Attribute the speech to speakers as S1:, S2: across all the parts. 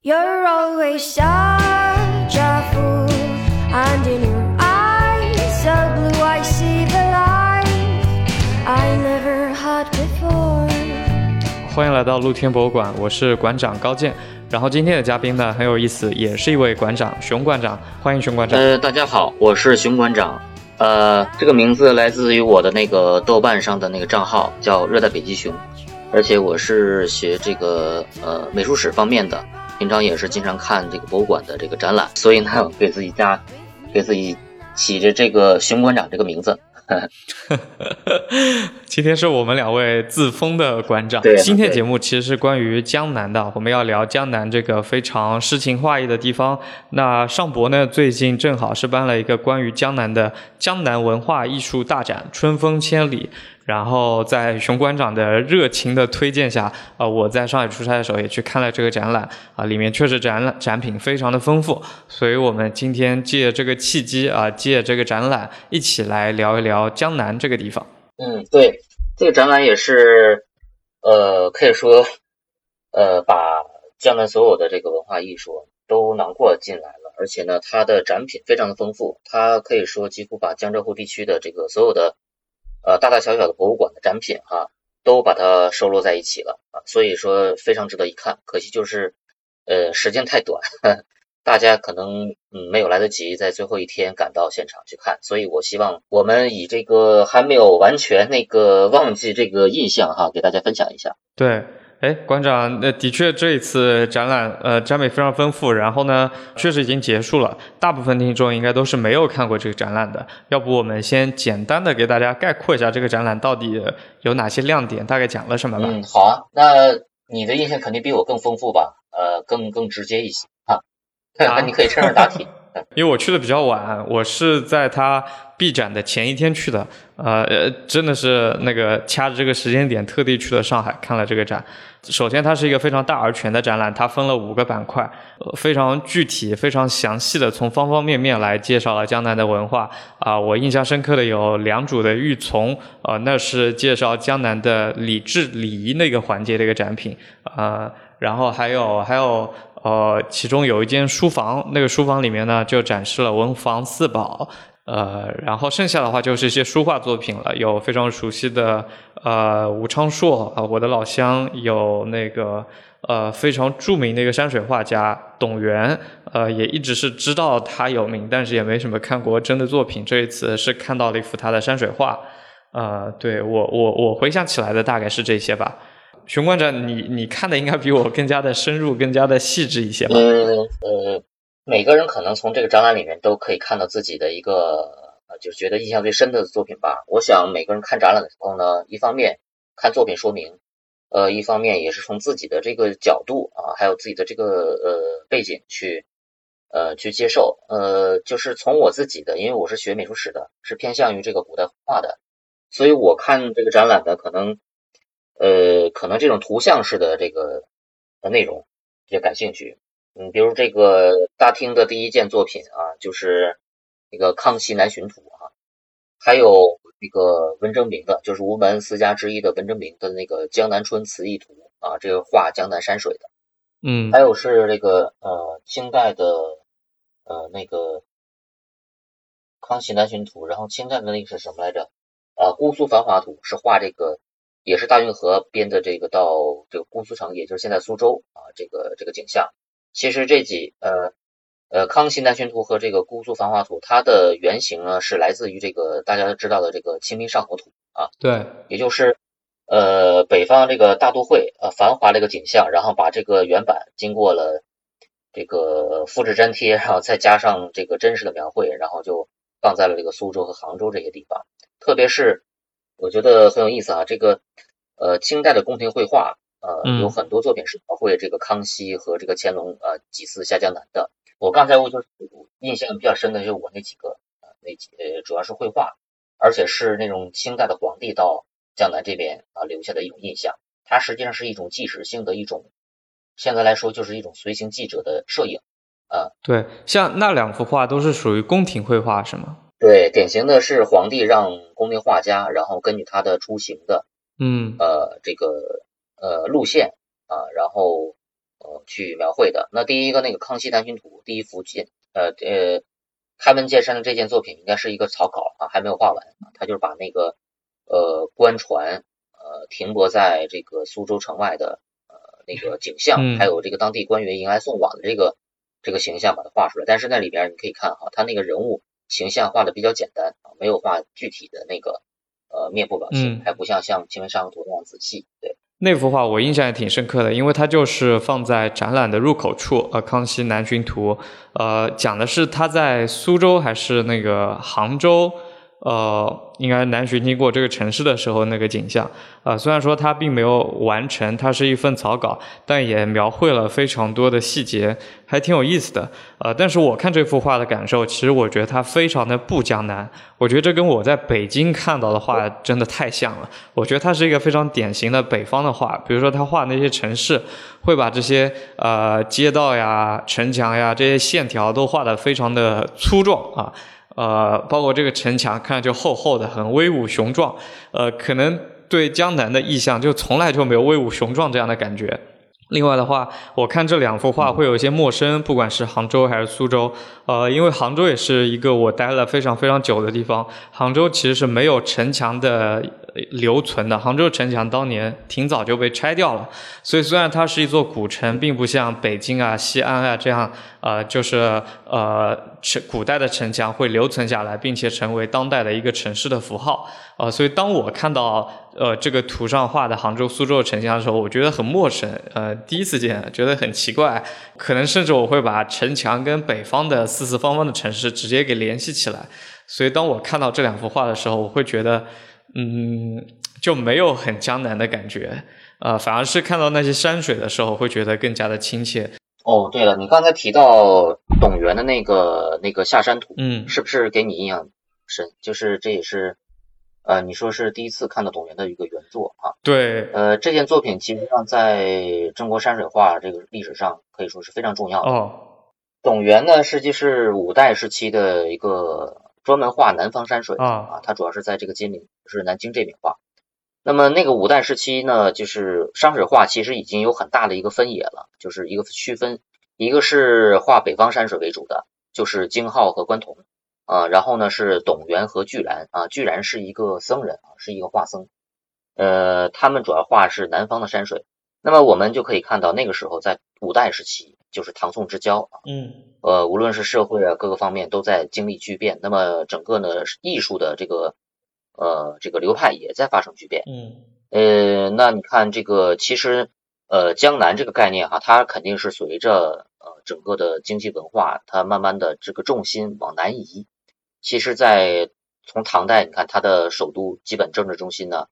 S1: You're always
S2: 欢迎来到露天博物馆，我是馆长高健。然后今天的嘉宾呢很有意思，也是一位馆长，熊馆长，欢迎熊馆长。
S3: 呃，大家好，我是熊馆长。呃，这个名字来自于我的那个豆瓣上的那个账号，叫热带北极熊，而且我是学这个呃美术史方面的，平常也是经常看这个博物馆的这个展览，所以呢，给自己家，给自己起着这个熊馆长这个名字。
S2: 今天是我们两位自封的馆长。
S3: 对
S2: 今天节目其实是关于江南的，我们要聊江南这个非常诗情画意的地方。那尚博呢，最近正好是办了一个关于江南的江南文化艺术大展《春风千里》。然后在熊馆长的热情的推荐下，啊、我在上海出差的时候也去看了这个展览，啊、里面确实展览展品非常的丰富，所以我们今天借这个契机啊、借这个展览，一起来聊一聊江南这个地方。
S3: 嗯，对，这个展览也是，呃，可以说，呃，把江南所有的这个文化艺术都囊括进来了，而且呢，它的展品非常的丰富，它可以说几乎把江浙沪地区的这个所有的，呃，大大小小的博物馆的展品哈，都把它收录在一起了啊，所以说非常值得一看。可惜就是，呃，时间太短，大家可能嗯没有来得及在最后一天赶到现场去看，所以我希望我们以这个还没有完全那个忘记这个印象哈，给大家分享一下。
S2: 对，哎，馆长，那的确这一次展览，呃，展品非常丰富，然后呢，确实已经结束了。大部分听众应该都是没有看过这个展览的，要不我们先简单的给大家概括一下这个展览到底有哪些亮点，大概讲了什么吧。
S3: 嗯，好啊，那你的印象肯定比我更丰富吧？呃，更更直接一些哈，
S2: 那
S3: 你可以趁热打铁。
S2: 因为我去的比较晚，我是在他闭展的前一天去的，呃，呃真的是那个掐着这个时间点，特地去了上海看了这个展。首先，它是一个非常大而全的展览，它分了五个板块，呃，非常具体、非常详细的从方方面面来介绍了江南的文化。啊、我印象深刻的有良渚的玉琮，呃，那是介绍江南的礼制礼仪那个环节的一个展品，呃，然后还有还有呃，其中有一间书房，那个书房里面呢就展示了文房四宝，呃，然后剩下的话就是一些书画作品了，有非常熟悉的呃吴昌硕啊、我的老乡，有那个呃非常著名的一个山水画家董源，呃，也一直是知道他有名，但是也没什么看过真的作品，这一次是看到了一幅他的山水画，呃，对我我我回想起来的大概是这些吧。熊馆长，你你看的应该比我更加的深入，更加的细致一些吧？
S3: 呃呃，每个人可能从这个展览里面都可以看到自己的一个，就是觉得印象最深的作品吧。我想每个人看展览的时候呢，一方面看作品说明，呃，一方面也是从自己的这个角度啊，还有自己的这个呃背景去呃去接受。呃，就是从我自己的，因为我是学美术史的，是偏向于这个古代画的，所以我看这个展览的可能。呃，可能这种图像式的这个呃内容比较感兴趣。嗯，比如这个大厅的第一件作品啊，就是那个《康熙南巡图》啊，还有那个文征明的，就是吴门四家之一的文征明的那个《江南春词意图》啊，这个画江南山水的。
S2: 嗯
S3: 还有是这个呃清代的呃那个《康熙南巡图》，然后清代的那个是什么来着？啊，《姑苏繁华图》是画这个。也是大运河边的这个到这个姑苏城，也就是现在苏州啊，这个这个景象。其实这几呃呃《康熙南巡图》和这个《姑苏繁华图》，它的原型呢是来自于这个大家都知道的这个《清明上河图》啊，
S2: 对，
S3: 也就是呃北方这个大都会呃繁华这个景象，然后把这个原版经过了这个复制粘贴，然后再加上这个真实的描绘，然后就放在了这个苏州和杭州这些地方，特别是。我觉得很有意思啊，这个呃清代的宫廷绘画，呃、
S2: 嗯、
S3: 有很多作品是描绘这个康熙和这个乾隆呃几次下江南的。我刚才我就印象比较深的就是我那几个呃那几呃主要是绘画，而且是那种清代的皇帝到江南这边啊、留下的一种印象。它实际上是一种纪实性的一种，现在来说就是一种随行记者的摄影啊。
S2: 对，像那两幅画都是属于宫廷绘画是吗？
S3: 对，典型的是皇帝让宫廷画家，然后根据他的出行的，
S2: 嗯
S3: 呃，这个呃路线啊，然后呃去描绘的。那第一个那个《康熙南巡图》第一幅建呃呃开门见山的这件作品应该是一个草稿啊，还没有画完啊，他就是把那个呃官船呃停泊在这个苏州城外的呃那个 景象，
S2: 嗯
S3: 还有这个当地官员迎来送往的这个这个形象把它画出来。但是那里边你可以看哈，他那个人物形象画的比较简单啊，没有画具体的那个呃面部表情，
S2: 嗯
S3: 还不像像《前面上河图》那样仔细。对，
S2: 那幅画我印象也挺深刻的，因为它就是放在展览的入口处，呃，《康熙南巡图》，呃，讲的是他在苏州还是那个杭州，呃，应该南巡经过这个城市的时候那个景象。呃，虽然说它并没有完成，它是一份草稿，但也描绘了非常多的细节，还挺有意思的。呃，但是我看这幅画的感受，其实我觉得它非常的不江南，我觉得这跟我在北京看到的画真的太像了。我觉得它是一个非常典型的北方的画，比如说他画那些城市，会把这些呃街道呀、城墙呀这些线条都画得非常的粗壮啊。呃包括这个城墙看上去厚厚的，很威武雄壮。呃，可能对江南的意象就从来就没有威武雄壮这样的感觉。另外的话，我看这两幅画会有一些陌生，不管是杭州还是苏州，呃，因为杭州也是一个我待了非常非常久的地方。杭州其实是没有城墙的留存的，杭州城墙当年挺早就被拆掉了，所以虽然它是一座古城，并不像北京啊、西安啊这样，呃，就是呃城古代的城墙会留存下来，并且成为当代的一个城市的符号。呃，所以当我看到呃这个图上画的杭州、苏州的城墙的时候，我觉得很陌生，呃，第一次见，觉得很奇怪，可能甚至我会把城墙跟北方的四四方方的城市直接给联系起来。所以当我看到这两幅画的时候，我会觉得，嗯，就没有很江南的感觉，呃，反而是看到那些山水的时候，会觉得更加的亲切。
S3: 哦，对了，你刚才提到董源的那个那个下山图，
S2: 嗯，
S3: 是不是给你印象深？就是这也是，呃，你说是第一次看到董源的一个原作啊。
S2: 对，
S3: 呃，这件作品其实上在中国山水画这个历史上可以说是非常重要的。
S2: 哦，
S3: 董源呢，实际是五代时期的一个专门画南方山水的
S2: 啊
S3: 啊，它主要是在这个金陵，是南京这边画。那么那个五代时期呢，就是山水画其实已经有很大的一个分野了，就是一个区分，一个是画北方山水为主的，就是京浩和关同啊，然后呢是董源和巨然啊，巨然是一个僧人啊，是一个画僧，呃，他们主要画是南方的山水。那么我们就可以看到，那个时候在五代时期，就是唐宋之交啊，
S2: 嗯
S3: 呃，无论是社会啊各个方面都在经历巨变，那么整个呢艺术的这个呃这个流派也在发生巨变。
S2: 嗯
S3: 呃，那你看这个其实呃江南这个概念哈，它肯定是随着呃整个的经济文化，它慢慢的这个重心往南移。其实，在从唐代，你看它的首都基本政治中心呢，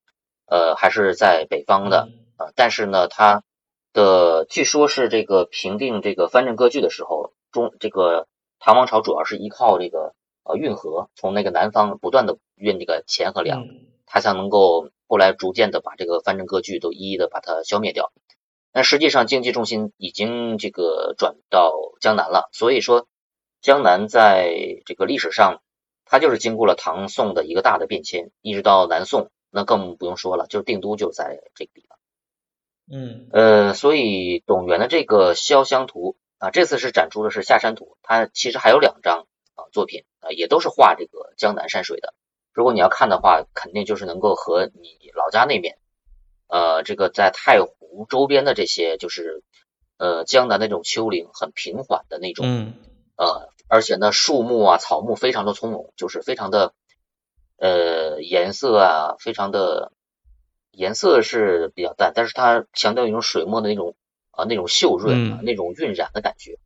S3: 呃还是在北方的。啊，但是呢，它的据说是这个平定这个藩镇割据的时候，中这个唐王朝主要是依靠这个呃运河，从那个南方不断的运这个钱和粮，
S2: 嗯
S3: 它才能够后来逐渐的把这个藩镇割据都一一的把它消灭掉。那实际上经济重心已经这个转到江南了，所以说江南在这个历史上，它就是经过了唐宋的一个大的变迁，一直到南宋，那更不用说了，就是定都就在这个地方。
S2: 嗯
S3: 呃，所以董源的这个潇湘图啊，这次是展出的是下山图，它其实还有两张啊作品啊，也都是画这个江南山水的。如果你要看的话，肯定就是能够和你老家那边，呃，这个在太湖周边的这些，就是呃江南那种丘陵很平缓的那种，
S2: 嗯
S3: 呃，而且呢树木啊草木非常的葱茏，就是非常的呃颜色啊，非常的颜色是比较淡，但是它强调一种水墨的那种啊、那种秀润啊、
S2: 嗯
S3: 那种晕染的感觉。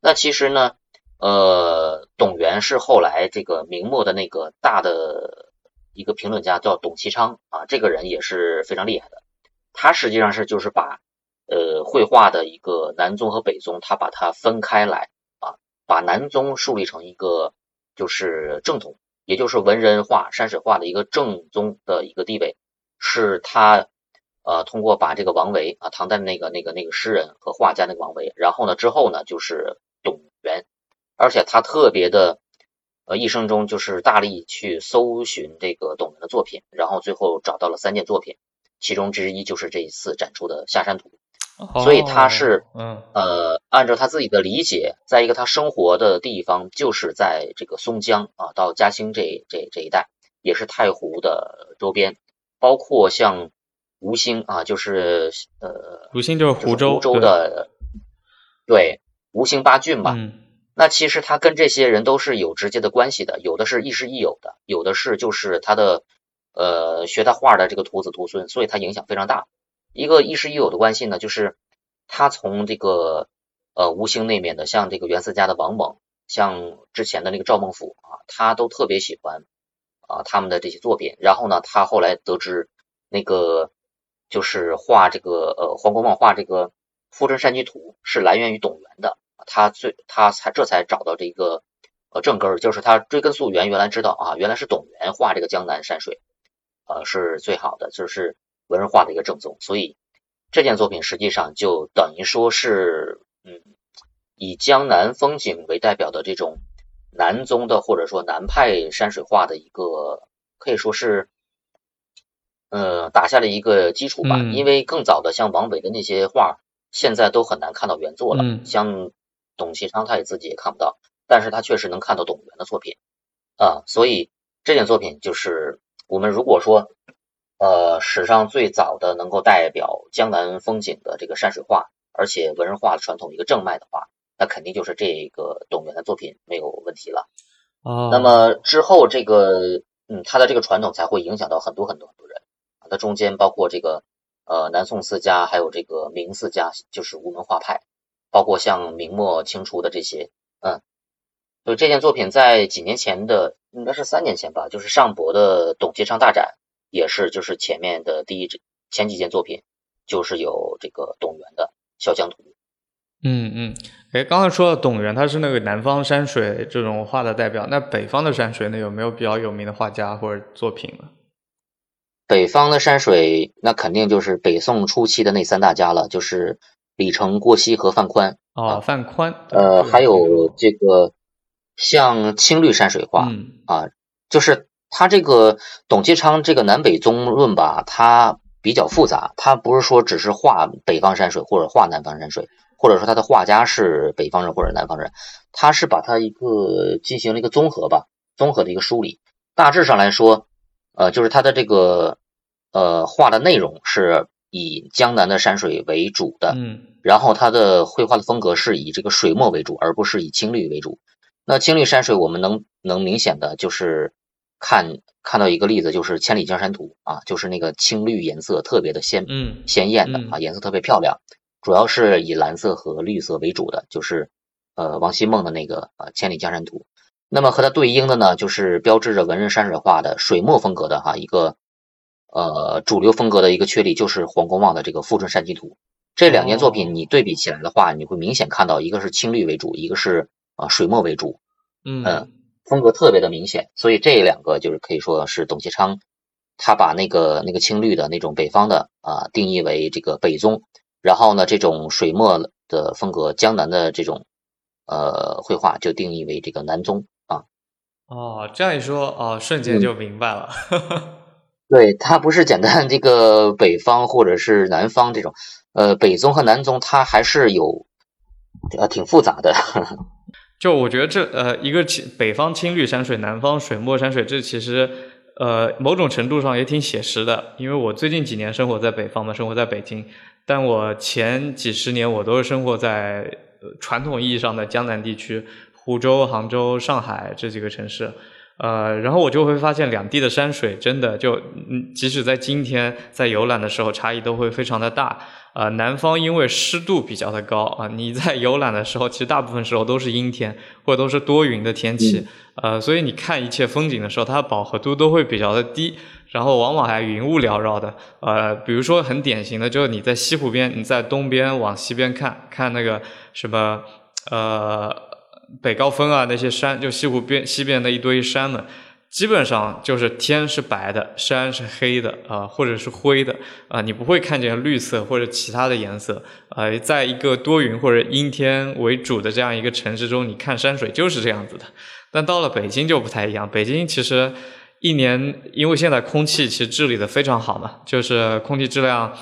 S3: 那其实呢，呃，董源是后来这个明末的那个大的一个评论家叫董其昌啊，这个人也是非常厉害的。他实际上是就是把呃绘画的一个南宗和北宗，他把它分开来啊，把南宗树立成一个就是正统，也就是文人画、山水画的一个正宗的一个地位，是他呃通过把这个王维啊，唐代那个那个那个诗人和画家那个王维，然后呢之后呢就是董源，而且他特别的呃一生中就是大力去搜寻这个董源的作品，然后最后找到了三件作品，其中之一就是这一次展出的下山图。所以他是
S2: 嗯。
S3: 呃按照他自己的理解，在一个他生活的地方，就是在这个松江啊到嘉兴这这这一带，也是太湖的周边，包括像吴兴啊，就是呃
S2: 吴兴就是湖州
S3: 湖州的，对。吴兴八郡嘛。
S2: 嗯。
S3: 那其实他跟这些人都是有直接的关系的，有的是亦师亦友的，有的是就是他的呃学他画的这个徒子徒孙，所以他影响非常大。一个亦师亦友的关系呢，就是他从这个呃吴兴那边的，像这个袁思家的王猛，像之前的那个赵孟俯啊，他都特别喜欢啊他们的这些作品。然后呢，他后来得知那个就是画这个呃黄公望画这个《富春山居图》是来源于董源的。他最他才这才找到这个呃正根儿，就是他追根溯源，原来知道啊，原来是董源画这个江南山水，呃是最好的，就是文人画的一个正宗。所以这件作品实际上就等于说是嗯，以江南风景为代表的这种南宗的或者说南派山水画的一个可以说是。呃，打下了一个基础吧，
S2: 嗯
S3: 因为更早的像王维的那些画，现在都很难看到原作了。
S2: 嗯
S3: 像董其昌他也自己也看不到，但是他确实能看到董源的作品啊，所以这件作品就是我们如果说呃史上最早的能够代表江南风景的这个山水画，而且文人画的传统一个正脉的话，那肯定就是这个董源的作品没有问题了。
S2: 哦，
S3: 那么之后这个嗯他的这个传统才会影响到很多很多很多人啊，它中间包括这个呃南宋四家，还有这个明四家，就是吴门画派。包括像明末清初的这些，嗯，所以这件作品在几年前的，应该是三年前吧，就是上博的董其昌大展，也是就是前面的第一前几件作品，就是有这个董源的《笑江图》。
S2: 嗯嗯，哎，刚才说到董源，他是那个南方山水这种画的代表，那北方的山水呢，有没有比较有名的画家或者作品呢？
S3: 北方的山水，那肯定就是北宋初期的那三大家了，就是。李成、郭熙和范宽
S2: 哦，范宽，
S3: 呃，还有这个像青绿山水画、
S2: 嗯、
S3: 啊，就是他这个董其昌这个南北宗论吧，它比较复杂，他不是说只是画北方山水或者画南方山水，或者说他的画家是北方人或者南方人，他是把它一个进行了一个综合吧，综合的一个梳理。大致上来说，呃，就是他的这个呃画的内容是以江南的山水为主的，
S2: 嗯。
S3: 然后他的绘画的风格是以这个水墨为主，而不是以青绿为主。那青绿山水，我们能能明显的就是看看到一个例子，就是《千里江山图》啊，就是那个青绿颜色特别的鲜
S2: 嗯
S3: 鲜艳的啊，颜色特别漂亮，主要是以蓝色和绿色为主的，就是呃王希孟的那个啊《千里江山图》。那么和它对应的呢，就是标志着文人山水画的水墨风格的哈一个呃主流风格的一个确立，就是黄公望的这个《富春山居图》。这两件作品你对比起来的话，你会明显看到一个是青绿为主，一个是啊水墨为主，
S2: 嗯，
S3: 风格特别的明显。所以这两个就是可以说是董其昌他把那个那个青绿的那种北方的啊定义为这个北宗，然后呢这种水墨的风格江南的这种呃绘画就定义为这个南宗啊。
S2: 哦，这样一说哦，瞬间就明白了。
S3: 嗯、对，它不是简单这个北方或者是南方这种。呃，北宗和南宗它还是有呃挺复杂的。
S2: 就我觉得这呃一个北方青绿山水，南方水墨山水，这其实呃某种程度上也挺写实的。因为我最近几年生活在北方嘛，生活在北京，但我前几十年我都是生活在传统意义上的江南地区，湖州、杭州、上海这几个城市。呃，然后我就会发现两地的山水真的就，嗯，即使在今天在游览的时候，差异都会非常的大。呃，南方因为湿度比较的高啊，你在游览的时候，其实大部分时候都是阴天或者都是多云的天气，呃，所以你看一切风景的时候，它的饱和度都会比较的低，然后往往还云雾缭绕的。呃，比如说很典型的，就是你在西湖边，你在东边往西边看，看那个什么，呃。北高峰啊，那些山，就西湖边西边的一堆山们，基本上就是天是白的，山是黑的啊、或者是灰的啊、你不会看见绿色或者其他的颜色。呃，在一个多云或者阴天为主的这样一个城市中，你看山水就是这样子的。但到了北京就不太一样，北京其实一年，因为现在空气其实治理的非常好嘛，就是空气质量，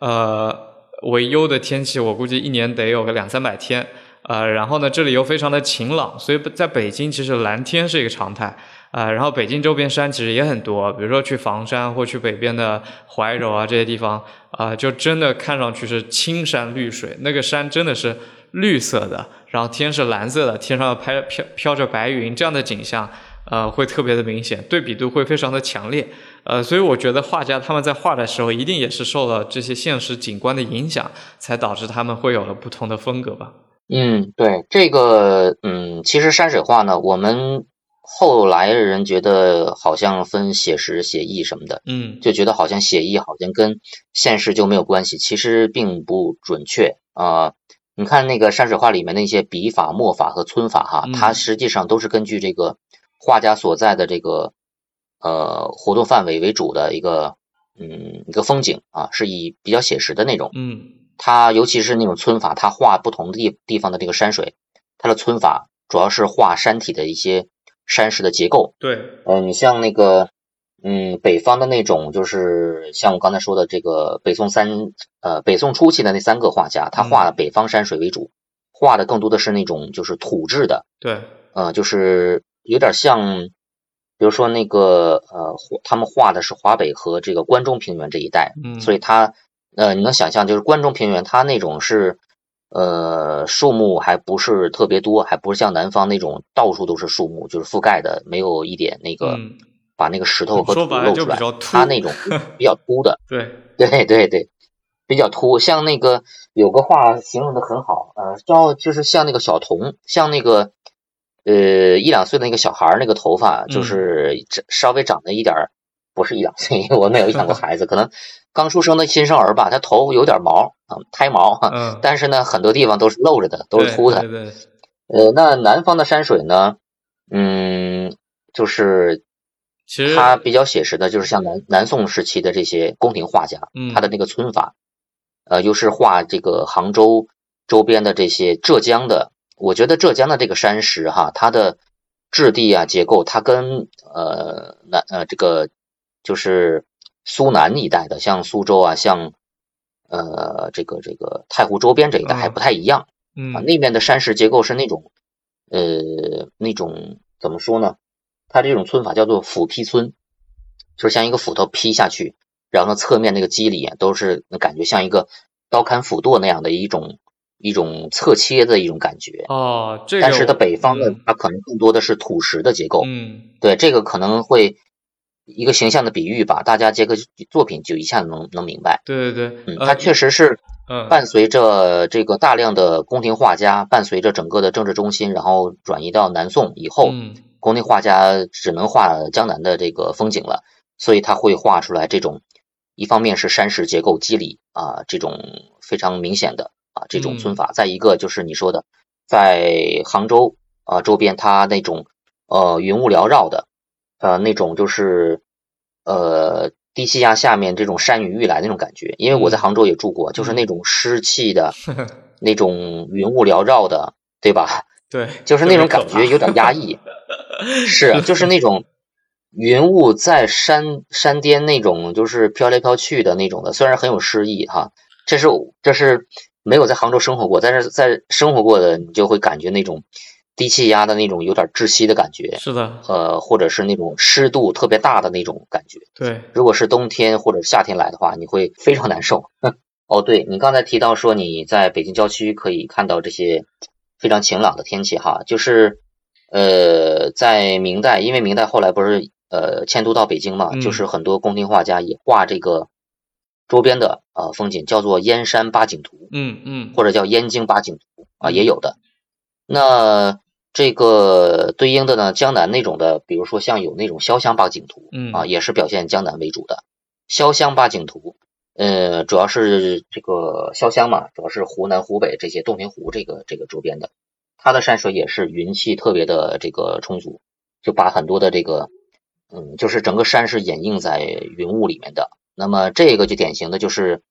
S2: 呃。为优的天气，我估计一年得有个两三百天。呃，然后呢，这里又非常的晴朗，所以在北京其实蓝天是一个常态。啊，然后北京周边山其实也很多，比如说去房山或去北边的怀柔啊这些地方，啊，就真的看上去是青山绿水，那个山真的是绿色的，然后天是蓝色的，天上拍飘飘着白云，这样的景象，呃，会特别的明显，对比度会非常的强烈，呃，所以我觉得画家他们在画的时候，一定也是受了这些现实景观的影响，才导致他们会有了不同的风格吧。
S3: 嗯，对，这个，嗯，其实山水画呢，我们。后来人觉得好像分写实、写意什么的，
S2: 嗯，
S3: 就觉得好像写意好像跟现实就没有关系，其实并不准确啊。你看那个山水画里面那些笔法、墨法和皴法哈，它实际上都是根据这个画家所在的这个呃活动范围为主的一个嗯一个风景啊，是以比较写实的那种，
S2: 嗯，
S3: 它尤其是那种皴法，它画不同的地地方的这个山水，它的皴法主要是画山体的一些。山石的结构，
S2: 对，
S3: 呃，你像那个，嗯，北方的那种，就是像我刚才说的这个北宋三，呃，北宋初期的那三个画家，他画北方山水为主，画的更多的是那种就是土质的，
S2: 对，
S3: 呃，就是有点像，比如说那个，呃，他们画的是华北和这个关中平原这一带，
S2: 嗯，
S3: 所以他，呃，你能想象，就是关中平原，它那种是。呃，树木还不是特别多，还不是像南方那种到处都是树木，就是覆盖的，没有一点那个把那个石头和土露出来。它那种 比较秃的，
S2: 对
S3: 对对对，比较秃。像那个有个话形容的很好，呃，叫就是像那个小童，像那个呃一两岁的那个小孩那个头发，就是稍微长得一点儿。不是一两岁，我没有养过孩子，可能刚出生的新生儿吧，他头有点毛啊，胎毛，
S2: 嗯，
S3: 但是呢，很多地方都是露着的，都是秃的。
S2: 对对。
S3: 呃，那南方的山水呢，嗯，就是
S2: 其实
S3: 它比较写实的，就是像南南宋时期的这些宫廷画家，他的那个皴法，呃，又是画这个杭州周边的这些浙江的，我觉得浙江的这个山石哈，它的质地啊结构，它跟呃南呃这个。就是苏南一带的，像苏州啊，像呃这个这个太湖周边这一带还不太一样，
S2: 啊，
S3: 那边的山石结构是那种呃那种怎么说呢？它这种村法叫做斧劈村，就是像一个斧头劈下去，然后呢侧面那个肌理都是感觉像一个刀砍斧剁那样的一种一种侧切的一种感觉
S2: 哦。这
S3: 但是它北方的它可能更多的是土石的结构，
S2: 嗯，
S3: 对，这个可能会。一个形象的比喻吧，大家这个作品就一下子能能明白。
S2: 对对对，
S3: 嗯，它确实是，伴随着这个大量的宫廷画家，伴随着整个的政治中心，然后转移到南宋以后，宫廷画家只能画江南的这个风景了，所以他会画出来这种，一方面是山石结构肌理啊，这种非常明显的啊这种皴法，再一个就是你说的，在杭州啊周边，它那种呃云雾缭绕的。呃，那种就是，呃，低气压下面这种山雨欲来那种感觉，因为我在杭州也住过，就是那种湿气的，那种云雾缭绕的，对吧？
S2: 对，
S3: 就是那种感觉有点压抑。是，就是那种云雾在山山巅那种，就是飘来飘去的那种的，虽然很有诗意哈。这是这是没有在杭州生活过，但是在生活过的你就会感觉那种。低气压的那种有点窒息的感觉，
S2: 是的，
S3: 呃，或者是那种湿度特别大的那种感觉。
S2: 对，
S3: 如果是冬天或者夏天来的话，你会非常难受。哦，对你刚才提到说你在北京郊区可以看到这些非常晴朗的天气哈，就是呃，在明代，因为明代后来不是呃迁都到北京嘛，就是很多宫廷画家也画这个周边的呃风景，叫做燕山八景图，
S2: 嗯嗯，
S3: 或者叫燕京八景图啊，也有的。那这个对应的呢，江南那种的，比如说像有那种潇湘八景图，
S2: 嗯
S3: 啊，也是表现江南为主的。潇湘八景图，呃，主要是这个潇湘嘛，主要是湖南、湖北这些洞庭湖这个这个周边的，它的山水也是云气特别的这个充足，就把很多的这个，嗯，就是整个山是掩映在云雾里面的。那么这个就典型的就是，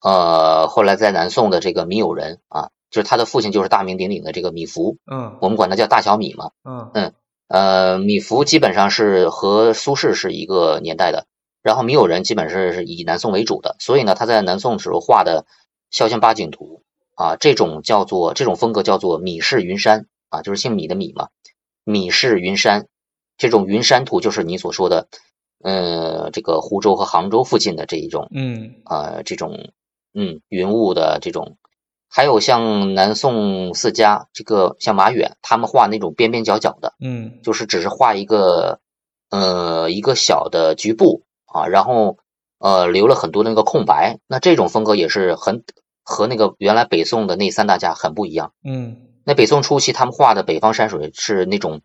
S3: 呃，后来在南宋的这个米友仁啊。就是他的父亲就是大名鼎鼎的这个米芾，
S2: 嗯，
S3: 我们管他叫大小米嘛，
S2: 嗯。
S3: 嗯呃，米芾基本上是和苏轼是一个年代的，然后米友人基本是是以南宋为主的，所以呢，他在南宋时候画的潇湘八景图啊，这种叫做这种风格叫做米氏云山啊，就是姓米的米嘛，米氏云山这种云山图就是你所说的，呃，这个湖州和杭州附近的这一种，
S2: 嗯。
S3: 呃，这种嗯云雾的这种，还有像南宋四家这个像马远他们画那种边边角角的，
S2: 嗯
S3: 就是只是画一个呃一个小的局部啊，然后呃留了很多的那个空白，那这种风格也是很和那个原来北宋的那三大家很不一样。
S2: 嗯
S3: 那北宋初期他们画的北方山水是那种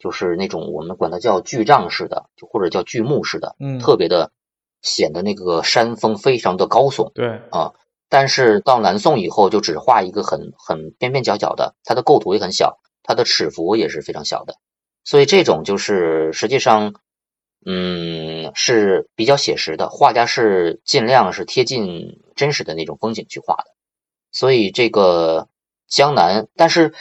S3: 就是那种我们管它叫巨丈式的，就或者叫巨木式的，
S2: 嗯，
S3: 特别的显得那个山峰非常的高耸。
S2: 对，
S3: 但是到南宋以后，就只画一个很很边边角角的，它的构图也很小，它的尺幅也是非常小的，所以这种就是实际上，嗯，是比较写实的，画家是尽量是贴近真实的那种风景去画的，所以这个江南，但是。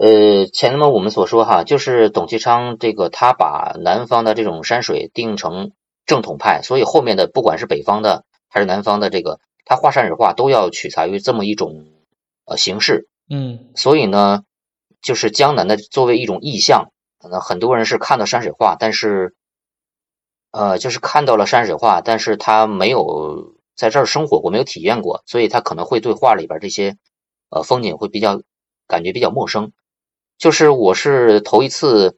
S3: 呃，前面我们所说哈，就是董其昌这个他把南方的这种山水定成正统派，所以后面的不管是北方的还是南方的这个。他画山水画都要取材于这么一种呃形式，
S2: 嗯
S3: 所以呢，就是江南的作为一种意象，可能很多人是看到山水画，但是呃，就是看到了山水画，但是他没有在这儿生活过，没有体验过，所以他可能会对画里边这些呃风景会比较感觉比较陌生。就是我是头一次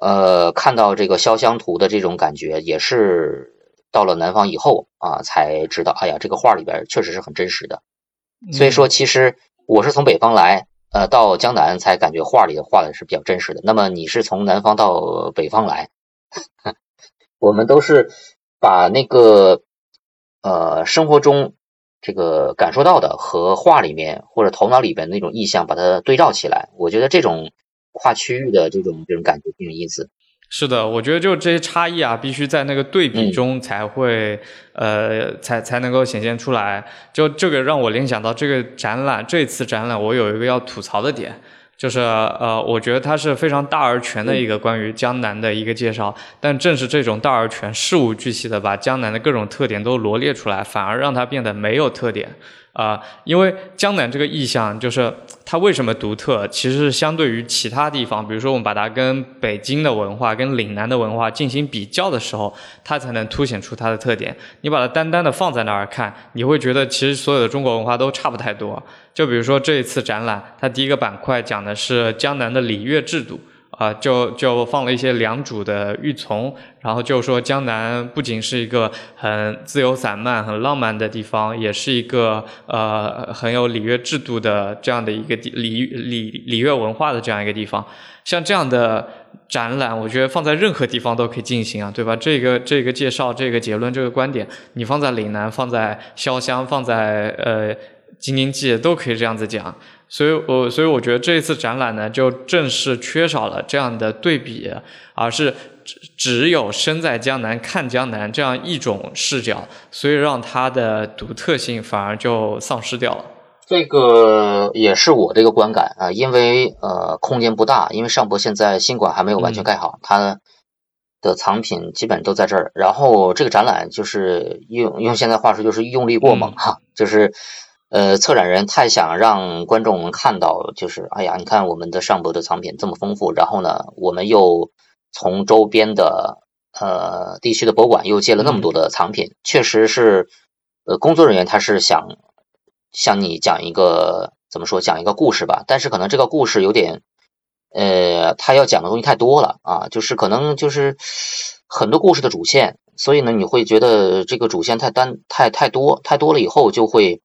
S3: 呃看到这个潇湘图的这种感觉，也是。到了南方以后啊，才知道，哎呀，这个画里边确实是很真实的。所以说，其实我是从北方来，呃，到江南才感觉画里画的是比较真实的。那么你是从南方到北方来，我们都是把那个呃生活中这个感受到的和画里面或者头脑里边那种意象把它对照起来，我觉得这种跨区域的这种这种感觉挺有意思。
S2: 是的，我觉得就这些差异啊，必须在那个对比中才会，呃，才才能够显现出来。就这个让我联想到这个展览，这次展览我有一个要吐槽的点，就是呃，我觉得它是非常大而全的一个关于江南的一个介绍，但正是这种大而全、事无巨细的把江南的各种特点都罗列出来，反而让它变得没有特点。啊，因为江南这个意象，就是它为什么独特，其实是相对于其他地方，比如说我们把它跟北京的文化、跟岭南的文化进行比较的时候，它才能凸显出它的特点。你把它单单的放在那儿看，你会觉得其实所有的中国文化都差不太多。就比如说这一次展览，它第一个板块讲的是江南的礼乐制度。啊，就就放了一些良渚的玉琮，然后就说江南不仅是一个很自由散漫、很浪漫的地方，也是一个呃很有礼乐制度的这样的一个礼礼礼乐文化的这样一个地方。像这样的展览，我觉得放在任何地方都可以进行啊，对吧？这个这个介绍、这个结论、这个观点，你放在岭南、放在潇湘、放在呃京津冀都可以这样子讲。所以，我所以我觉得这一次展览呢，就正是缺少了这样的对比，而是只只有身在江南看江南这样一种视角，所以让它的独特性反而就丧失掉了。
S3: 这个也是我这个观感啊，因为呃空间不大，因为上博现在新馆还没有完全盖好，它的藏品基本都在这儿。然后这个展览就是用用现在话说就是用力过猛哈，就是。呃，策展人太想让观众们看到，就是哎呀，你看我们的上博的藏品这么丰富，然后呢，我们又从周边的呃地区的博物馆又借了那么多的藏品，确实是，呃，工作人员他是想向你讲一个怎么说，讲一个故事吧，但是可能这个故事有点，呃，他要讲的东西太多了啊，就是可能就是很多故事的主线，所以呢，你会觉得这个主线太单太太多太多了以后就会。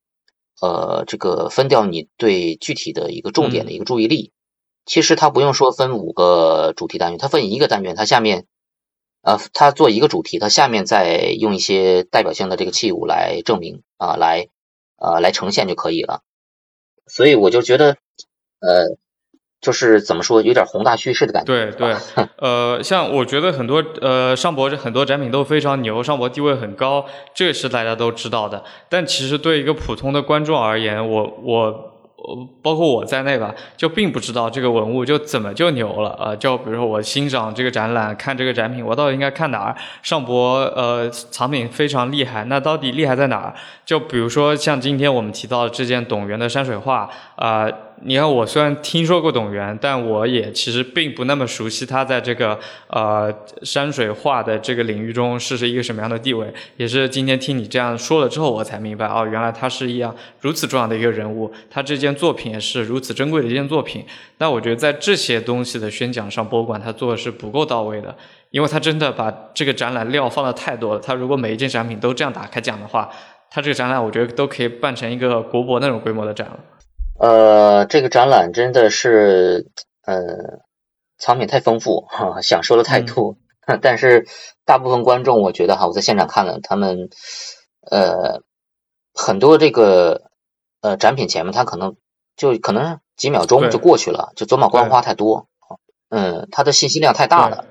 S3: 呃，这个分掉你对具体的一个重点的一个注意力，其实它不用说分五个主题单元，它分一个单元，它下面，呃，它做一个主题，它下面再用一些代表性的这个器物来证明啊，来呃来呈现就可以了。所以我就觉得，呃。就是怎么说，有点宏大叙事的感觉。
S2: 对对，呃，像我觉得很多呃上博很多展品都非常牛，上博地位很高，这个是大家都知道的。但其实对一个普通的观众而言，我我包括我在内吧，就并不知道这个文物就怎么就牛了呃，就比如说我欣赏这个展览，看这个展品，我到底应该看哪儿？上博呃藏品非常厉害，那到底厉害在哪儿？就比如说像今天我们提到的这件董源的山水画啊。你看，我虽然听说过董源，但我也其实并不那么熟悉他在这个呃山水画的这个领域中是是一个什么样的地位。也是今天听你这样说了之后，我才明白哦，原来他是一样如此重要的一个人物，他这件作品也是如此珍贵的一件作品。那我觉得在这些东西的宣讲上，博物馆他做的是不够到位的，因为他真的把这个展览料放的太多了。他如果每一件展品都这样打开讲的话，他这个展览我觉得都可以办成一个国博那种规模的展了。
S3: 呃，这个展览真的是，呃，藏品太丰富哈，享受的太多。但是大部分观众，我觉得哈，我在现场看了，他们呃很多这个呃展品前面，他可能就可能几秒钟就过去了，就走马观花太多。嗯，他的信息量太大了，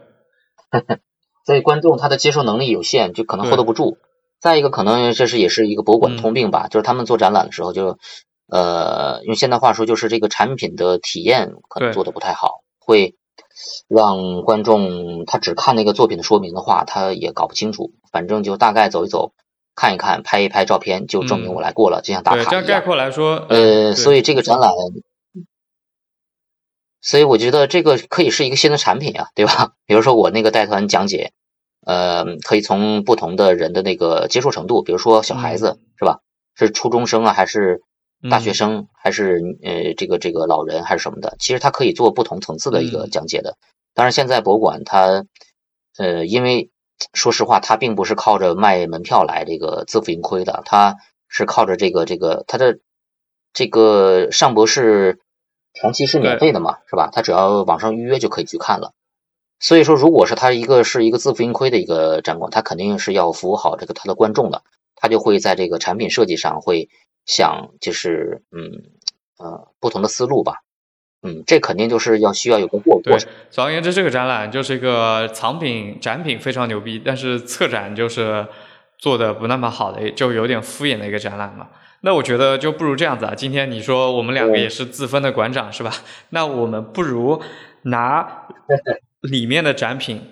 S3: 所以观众他的接受能力有限，就可能 hold 不住。再一个，可能这是也是一个博物馆通病吧，就是他们做展览的时候就。呃，用现代话说，就是这个产品的体验可能做的不太好，会让观众他只看那个作品的说明的话，他也搞不清楚。反正就大概走一走，看一看，拍一拍照片，就证明我来过了，就像打卡一样。
S2: 这样概括来说，
S3: 呃，所以这个展览，所以我觉得这个可以是一个新的产品啊，对吧？比如说我那个带团讲解，呃，可以从不同的人的那个接受程度，比如说小孩子是吧？是初中生啊，还是？大学生还是呃这个这个老人还是什么的，其实他可以做不同层次的一个讲解的。当然，现在博物馆它呃，因为说实话，它并不是靠着卖门票来这个自负盈亏的，它是靠着这个这个它的这个上博士长期是免费的嘛，是吧？他只要网上预约就可以去看了。所以说，如果是他一个是一个自负盈亏的一个展馆，他肯定是要服务好这个他的观众的，他就会在这个产品设计上会。想就是嗯呃不同的思路吧，嗯，这肯定就是要需要有个过过程。
S2: 总而言之，这个展览就是一个藏品展品非常牛逼，但是策展就是做的不那么好的，就有点敷衍的一个展览嘛。那我觉得就不如这样子啊，今天你说我们两个也是自封的馆长是吧？那我们不如拿 里面的展品。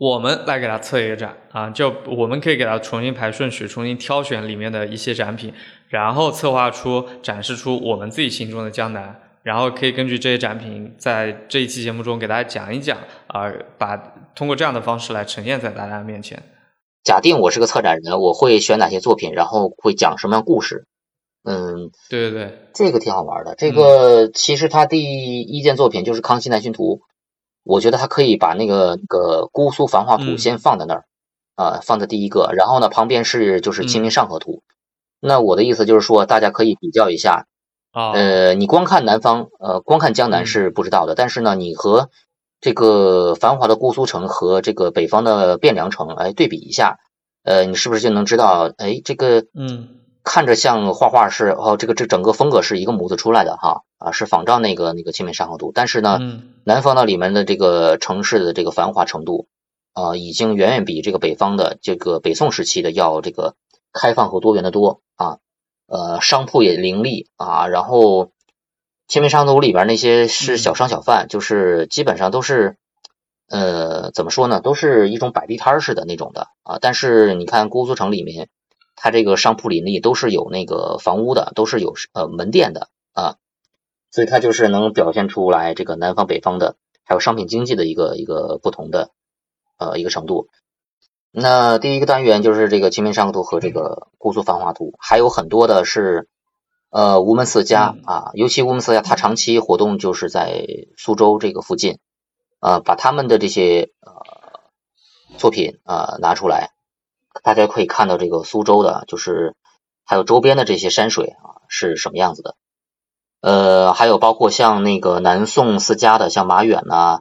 S2: 我们来给他测一个展啊，就我们可以给他重新排顺序，重新挑选里面的一些展品，然后策划出展示出我们自己心中的江南，然后可以根据这些展品在这一期节目中给大家讲一讲啊，把通过这样的方式来呈现在大家面前。
S3: 假定我是个策展人，我会选哪些作品，然后会讲什么样故事？嗯，
S2: 对对对，
S3: 这个挺好玩的。这个其实他第一件作品就是《康熙南巡图》。我觉得他可以把那个个姑苏繁华图先放在那儿，啊，放在第一个，然后呢，旁边是就是清明上河图。那我的意思就是说，大家可以比较一下，
S2: 啊，
S3: 呃，你光看南方，呃，光看江南是不知道的，但是呢，你和这个繁华的姑苏城和这个北方的汴梁城，哎，对比一下，呃，你是不是就能知道，哎，这个，
S2: 嗯。
S3: 看着像画画是哦，这个这整个风格是一个模子出来的哈啊，是仿照那个那个《清明上河图》，但是呢，南方的里面的这个城市的这个繁华程度啊，已经远远比这个北方的这个北宋时期的要这个开放和多元的多啊，呃，商铺也林立啊，然后《清明上河图》里边那些是小商小贩，就是基本上都是呃怎么说呢，都是一种摆地摊似的那种的啊，但是你看姑苏城里面。它这个商铺林立都是有那个房屋的，都是有呃门店的啊，所以它就是能表现出来这个南方北方的还有商品经济的一个一个不同的呃一个程度。那第一个单元就是这个《清明上河图》和这个《姑苏繁华图》，还有很多的是呃吴门四家啊，尤其吴门四家，它长期活动就是在苏州这个附近啊，把他们的这些呃作品啊拿出来。大家可以看到这个苏州的，就是还有周边的这些山水啊是什么样子的，呃，还有包括像那个南宋四家的，像马远呐，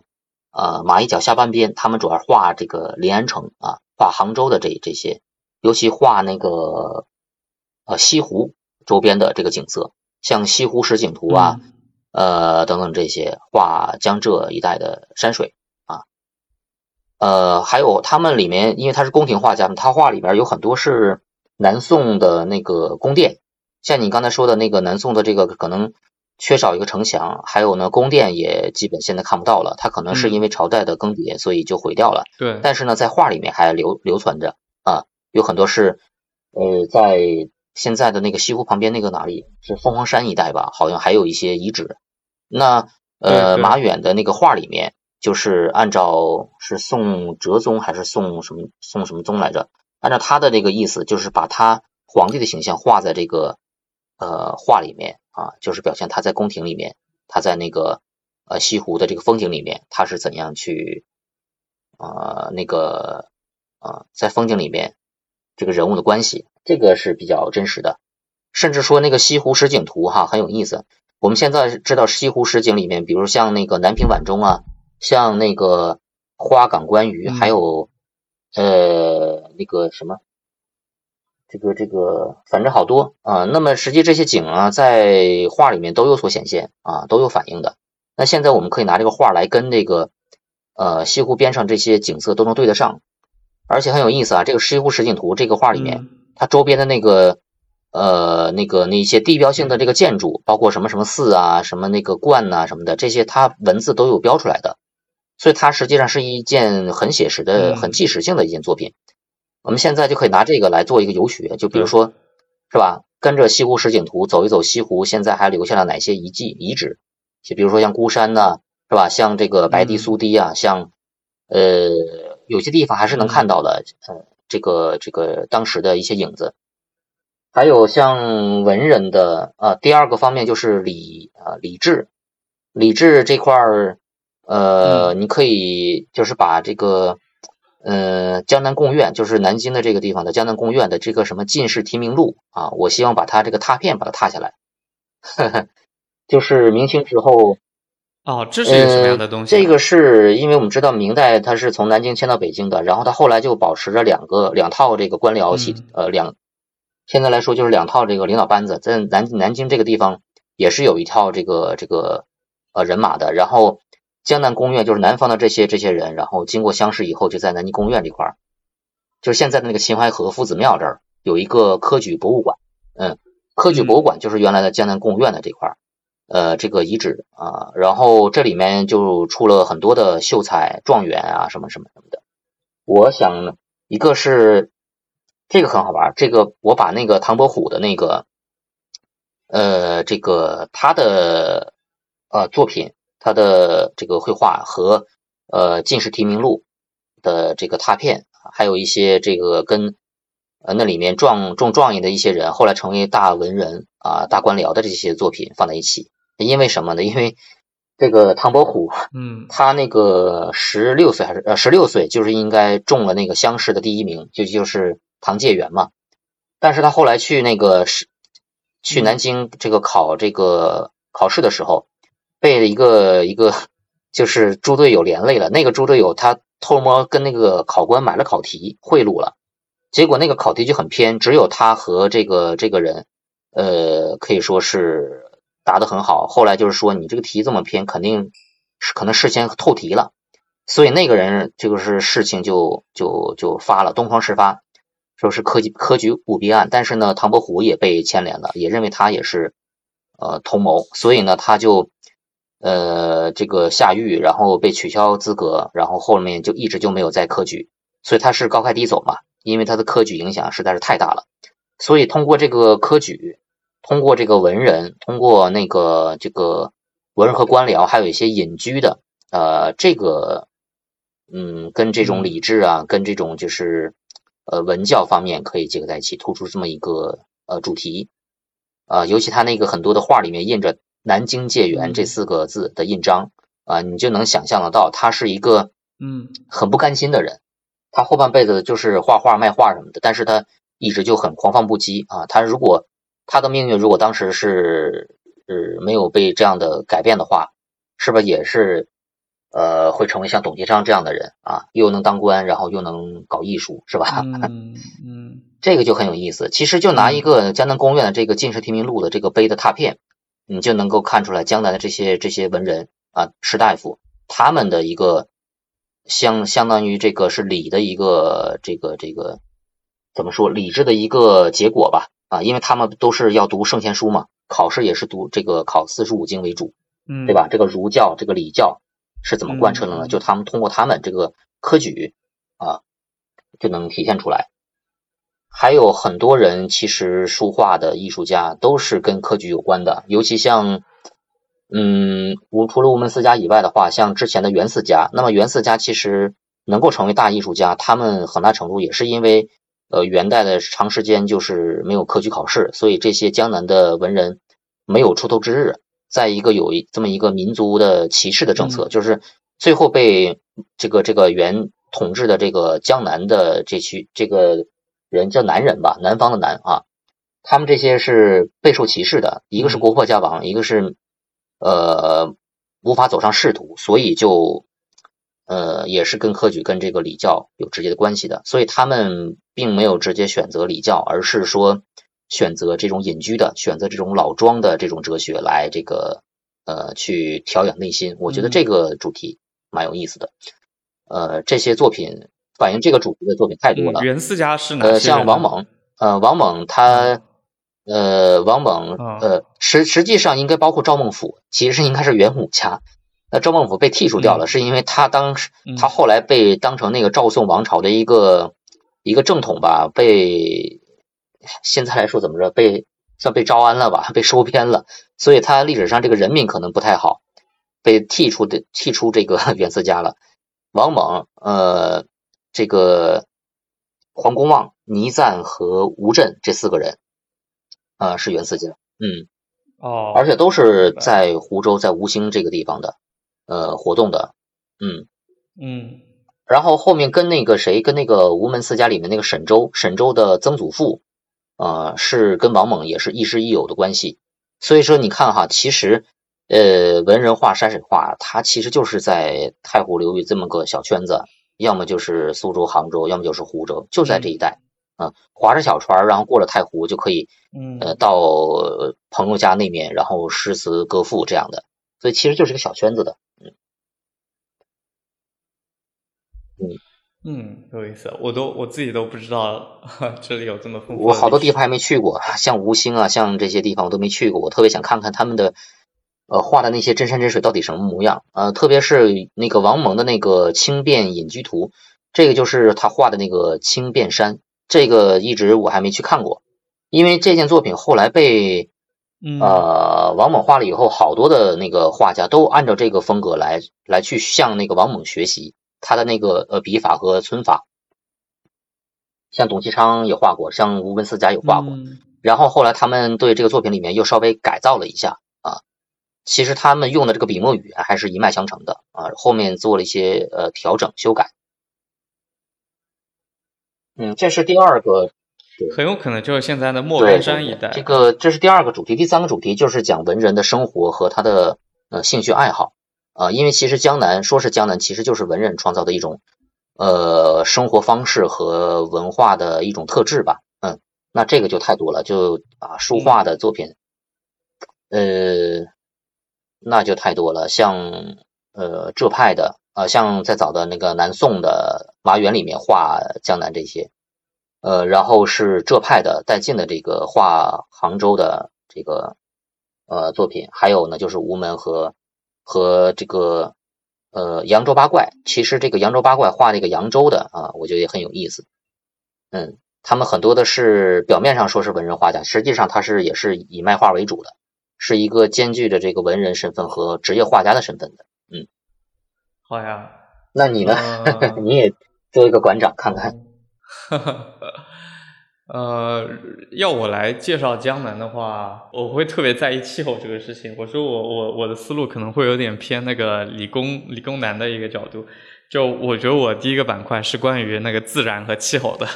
S3: 呃，马一角下半边，他们主要画这个临安城啊，画杭州的这这些，尤其画那个呃西湖周边的这个景色，像西湖十景图啊，呃等等这些画江浙一带的山水。呃，还有他们里面，因为他是宫廷画家嘛，他画里边有很多是南宋的那个宫殿像你刚才说的那个南宋的这个可能缺少一个城墙，还有呢宫殿也基本现在看不到了，它可能是因为朝代的更迭，所以就毁掉了。
S2: 对，
S3: 但是呢，在画里面还留留存着啊，有很多是呃在现在的那个西湖旁边那个哪里是凤凰山一带吧，好像还有一些遗址。那呃马远的那个画里面，就是按照是宋哲宗还是宋什么宋什么宗来着？按照他的这个意思，就是把他皇帝的形象画在这个呃画里面啊，就是表现他在宫廷里面，他在那个呃西湖的这个风景里面，他是怎样去呃那个啊在风景里面这个人物的关系，这个是比较真实的。甚至说那个西湖十景图哈很有意思。我们现在知道西湖十景里面，比如像那个南屏晚钟啊，像那个花港观鱼，还有。呃，那个什么，这个这个，反正好多啊。那么实际这些景啊，在画里面都有所显现啊，都有反映的。那现在我们可以拿这个画来跟这个呃西湖边上这些景色都能对得上，而且很有意思啊。这个西湖实景图这个画里面，它周边的那个呃那个那些地标性的这个建筑，包括什么什么寺啊，什么那个观呐什么的，这些它文字都有标出来的。所以它实际上是一件很写实的、很纪实性的一件作品。我们现在就可以拿这个来做一个游学，就比如说，是吧？跟着西湖实景图走一走，西湖现在还留下了哪些遗迹、遗址？就比如说像孤山呐，是吧？像这个白堤、苏堤啊，像呃，有些地方还是能看到的，呃，这个这个当时的一些影子。还有像文人的啊，第二个方面就是礼啊，礼制，礼制这块儿。呃，你可以就是把这个，呃，江南贡院，就是南京的这个地方的江南贡院的这个什么进士提名录啊，我希望把它这个拓片把它拓下来，就是明清之后。
S2: 哦，这是一个什么样的东西？
S3: 这个是因为我们知道明代它是从南京迁到北京的，然后它后来就保持着两个两套这个官僚系，呃，两现在来说就是两套这个领导班子，在南南京这个地方也是有一套这个这个呃人马的，然后。江南宫院就是南方的这些这些人，然后经过乡试以后，就在南京宫院这块儿，就是现在的那个秦淮河夫子庙这儿有一个科举博物馆，嗯，科举博物馆就是原来的江南宫院的这块儿，呃，这个遗址啊，然后这里面就出了很多的秀才、状元啊，什么什么什么的。我想一个是这个很好玩，这个我把那个唐伯虎的那个，呃，这个他的呃作品。他的这个绘画和呃进士提名录的这个拓片，还有一些这个跟呃那里面状中状元的一些人，后来成为大文人啊大官僚的这些作品放在一起，因为什么呢？因为这个唐伯虎，
S2: 嗯，
S3: 他那个十六岁还是呃十六岁，就是应该中了那个乡试的第一名，就就是唐介元嘛。但是他后来去那个是去南京这个考这个考试的时候。被一个一个就是猪队友连累了，那个猪队友他偷摸跟那个考官买了考题贿赂了，结果那个考题就很偏，只有他和这个这个人，呃，可以说是答得很好。后来就是说你这个题这么偏，肯定是可能事先透题了，所以那个人就是事情就就就发了东窗事发，说是科举科举舞弊案。但是呢，唐伯虎也被牵连了，也认为他也是呃同谋，所以呢他就。呃，这个下狱，然后被取消资格，然后后面就一直就没有再科举，所以他是高开低走嘛，因为他的科举影响实在是太大了，所以通过这个科举，通过这个文人，通过那个这个文人和官僚，还有一些隐居的，呃，这个，嗯，跟这种礼制啊，跟这种就是呃文教方面可以结合在一起，突出这么一个呃主题，啊，尤其他那个很多的画里面印着。南京界园这四个字的印章啊，你就能想象得到，他是一个
S2: 嗯
S3: 很不甘心的人。他后半辈子就是画画卖画什么的，但是他一直就很狂放不羁啊。他如果他的命运如果当时是是没有被这样的改变的话，是不是也是呃会成为像董其昌这样的人啊？又能当官，然后又能搞艺术，是吧？
S2: 嗯嗯，
S3: 这个就很有意思。其实就拿一个江南宫苑的这个进士提名录的这个碑的拓片。你就能够看出来江南的这些这些文人啊士大夫他们的一个相相当于这个是礼的一个这个这个怎么说礼制的一个结果吧啊，因为他们都是要读圣贤书嘛，考试也是读这个考四书五经为主，
S2: 嗯，
S3: 对吧？这个儒教这个礼教是怎么贯彻的呢？
S2: 嗯
S3: 就他们通过他们这个科举啊，就能体现出来。还有很多人其实书画的艺术家都是跟科举有关的，尤其像，嗯，无除了吴门四家以外的话，像之前的袁四家，那么袁四家其实能够成为大艺术家，他们很大程度也是因为，呃，元代的长时间就是没有科举考试，所以这些江南的文人没有出头之日。再一个有一这么一个民族的歧视的政策，就是最后被这个这个元统治的这个江南的这区这个人叫南人吧，南方的南啊，他们这些是备受歧视的，一个是国破家亡，一个是呃无法走上仕途，所以就呃也是跟科举跟这个礼教有直接的关系的，所以他们并没有直接选择礼教，而是说选择这种隐居的，选择这种老庄的这种哲学来这个呃去调养内心。我觉得这个主题蛮有意思的，呃，这些作品反映这个主题的作品太多了。
S2: 嗯袁四家是哪
S3: 呃，像王猛，呃，王猛他，呃，王猛，
S2: 啊
S3: 呃，实实际上应该包括赵孟俯，其实应该是元武家。那赵孟俯被剔除掉了，
S2: 嗯
S3: 是因为他当时
S2: 嗯
S3: 他后来被当成那个赵宋王朝的一个一个正统吧，被现在来说怎么着，被算被招安了吧，被收编了，所以他历史上这个人命可能不太好，被剔除的剔出这个 袁四家了。王猛，呃，这个黄公望、倪瓒和吴镇这四个人，呃，是元四家，嗯，
S2: 哦，
S3: 而且都是在湖州，在吴兴这个地方的，呃，活动的，嗯。
S2: 嗯
S3: 然后后面跟那个谁，跟那个吴门四家里面那个沈周，沈周的曾祖父，呃，是跟王猛也是亦师亦友的关系。所以说你看哈，其实，呃，文人画、山水画，它其实就是在太湖流域这么个小圈子，要么就是苏州、杭州，要么就是湖州，就在这一带。啊、划着小船，然后过了太湖就可以，
S2: 嗯
S3: 呃，到呃朋友家那面，然后诗词歌赋这样的。所以其实就是个小圈子的。
S2: 嗯嗯，有意思，我都我自己都不知道这里有这么丰富。
S3: 我好多地方还没去过，像吴兴啊，像这些地方我都没去过，我特别想看看他们的呃画的那些真山真水到底什么模样。呃，特别是那个王蒙的那个《轻便隐居图》，这个就是他画的那个轻便山，这个一直我还没去看过，因为这件作品后来被
S2: 嗯
S3: 呃王蒙画了以后，好多的那个画家都按照这个风格来来去向那个王蒙学习他的那个呃笔法和皴法。像董其昌也画过，像吴文思家也画过，
S2: 嗯
S3: 然后后来他们对这个作品里面又稍微改造了一下啊，其实他们用的这个笔墨语言还是一脉相承的啊，后面做了一些呃调整修改。嗯，这是第二个，
S2: 很有可能就是现在的莫干山一带。
S3: 这个这是第二个主题，第三个主题就是讲文人的生活和他的呃兴趣爱好啊、因为其实江南说是江南，其实就是文人创造的一种呃生活方式和文化的一种特质吧。嗯，那这个就太多了，就啊书画的作品，呃，那就太多了，像呃浙派的啊、像在早的那个南宋的麻园里面画江南这些。呃，然后是浙派的带劲的这个画杭州的这个呃作品，还有呢就是吴门和和这个呃扬州八怪。其实这个扬州八怪画这个扬州的啊，我觉得也很有意思。嗯，他们很多的是表面上说是文人画家，实际上他是也是以卖画为主的，是一个兼具着这个文人身份和职业画家的身份的。
S2: 嗯好呀，
S3: 那你呢？
S2: 呃
S3: 你也做一个馆长看看。
S2: 呃，要我来介绍江南的话，我会特别在意气候这个事情。我说我我我的思路可能会有点偏那个理工理工男的一个角度。就我觉得我第一个板块是关于那个自然和气候的，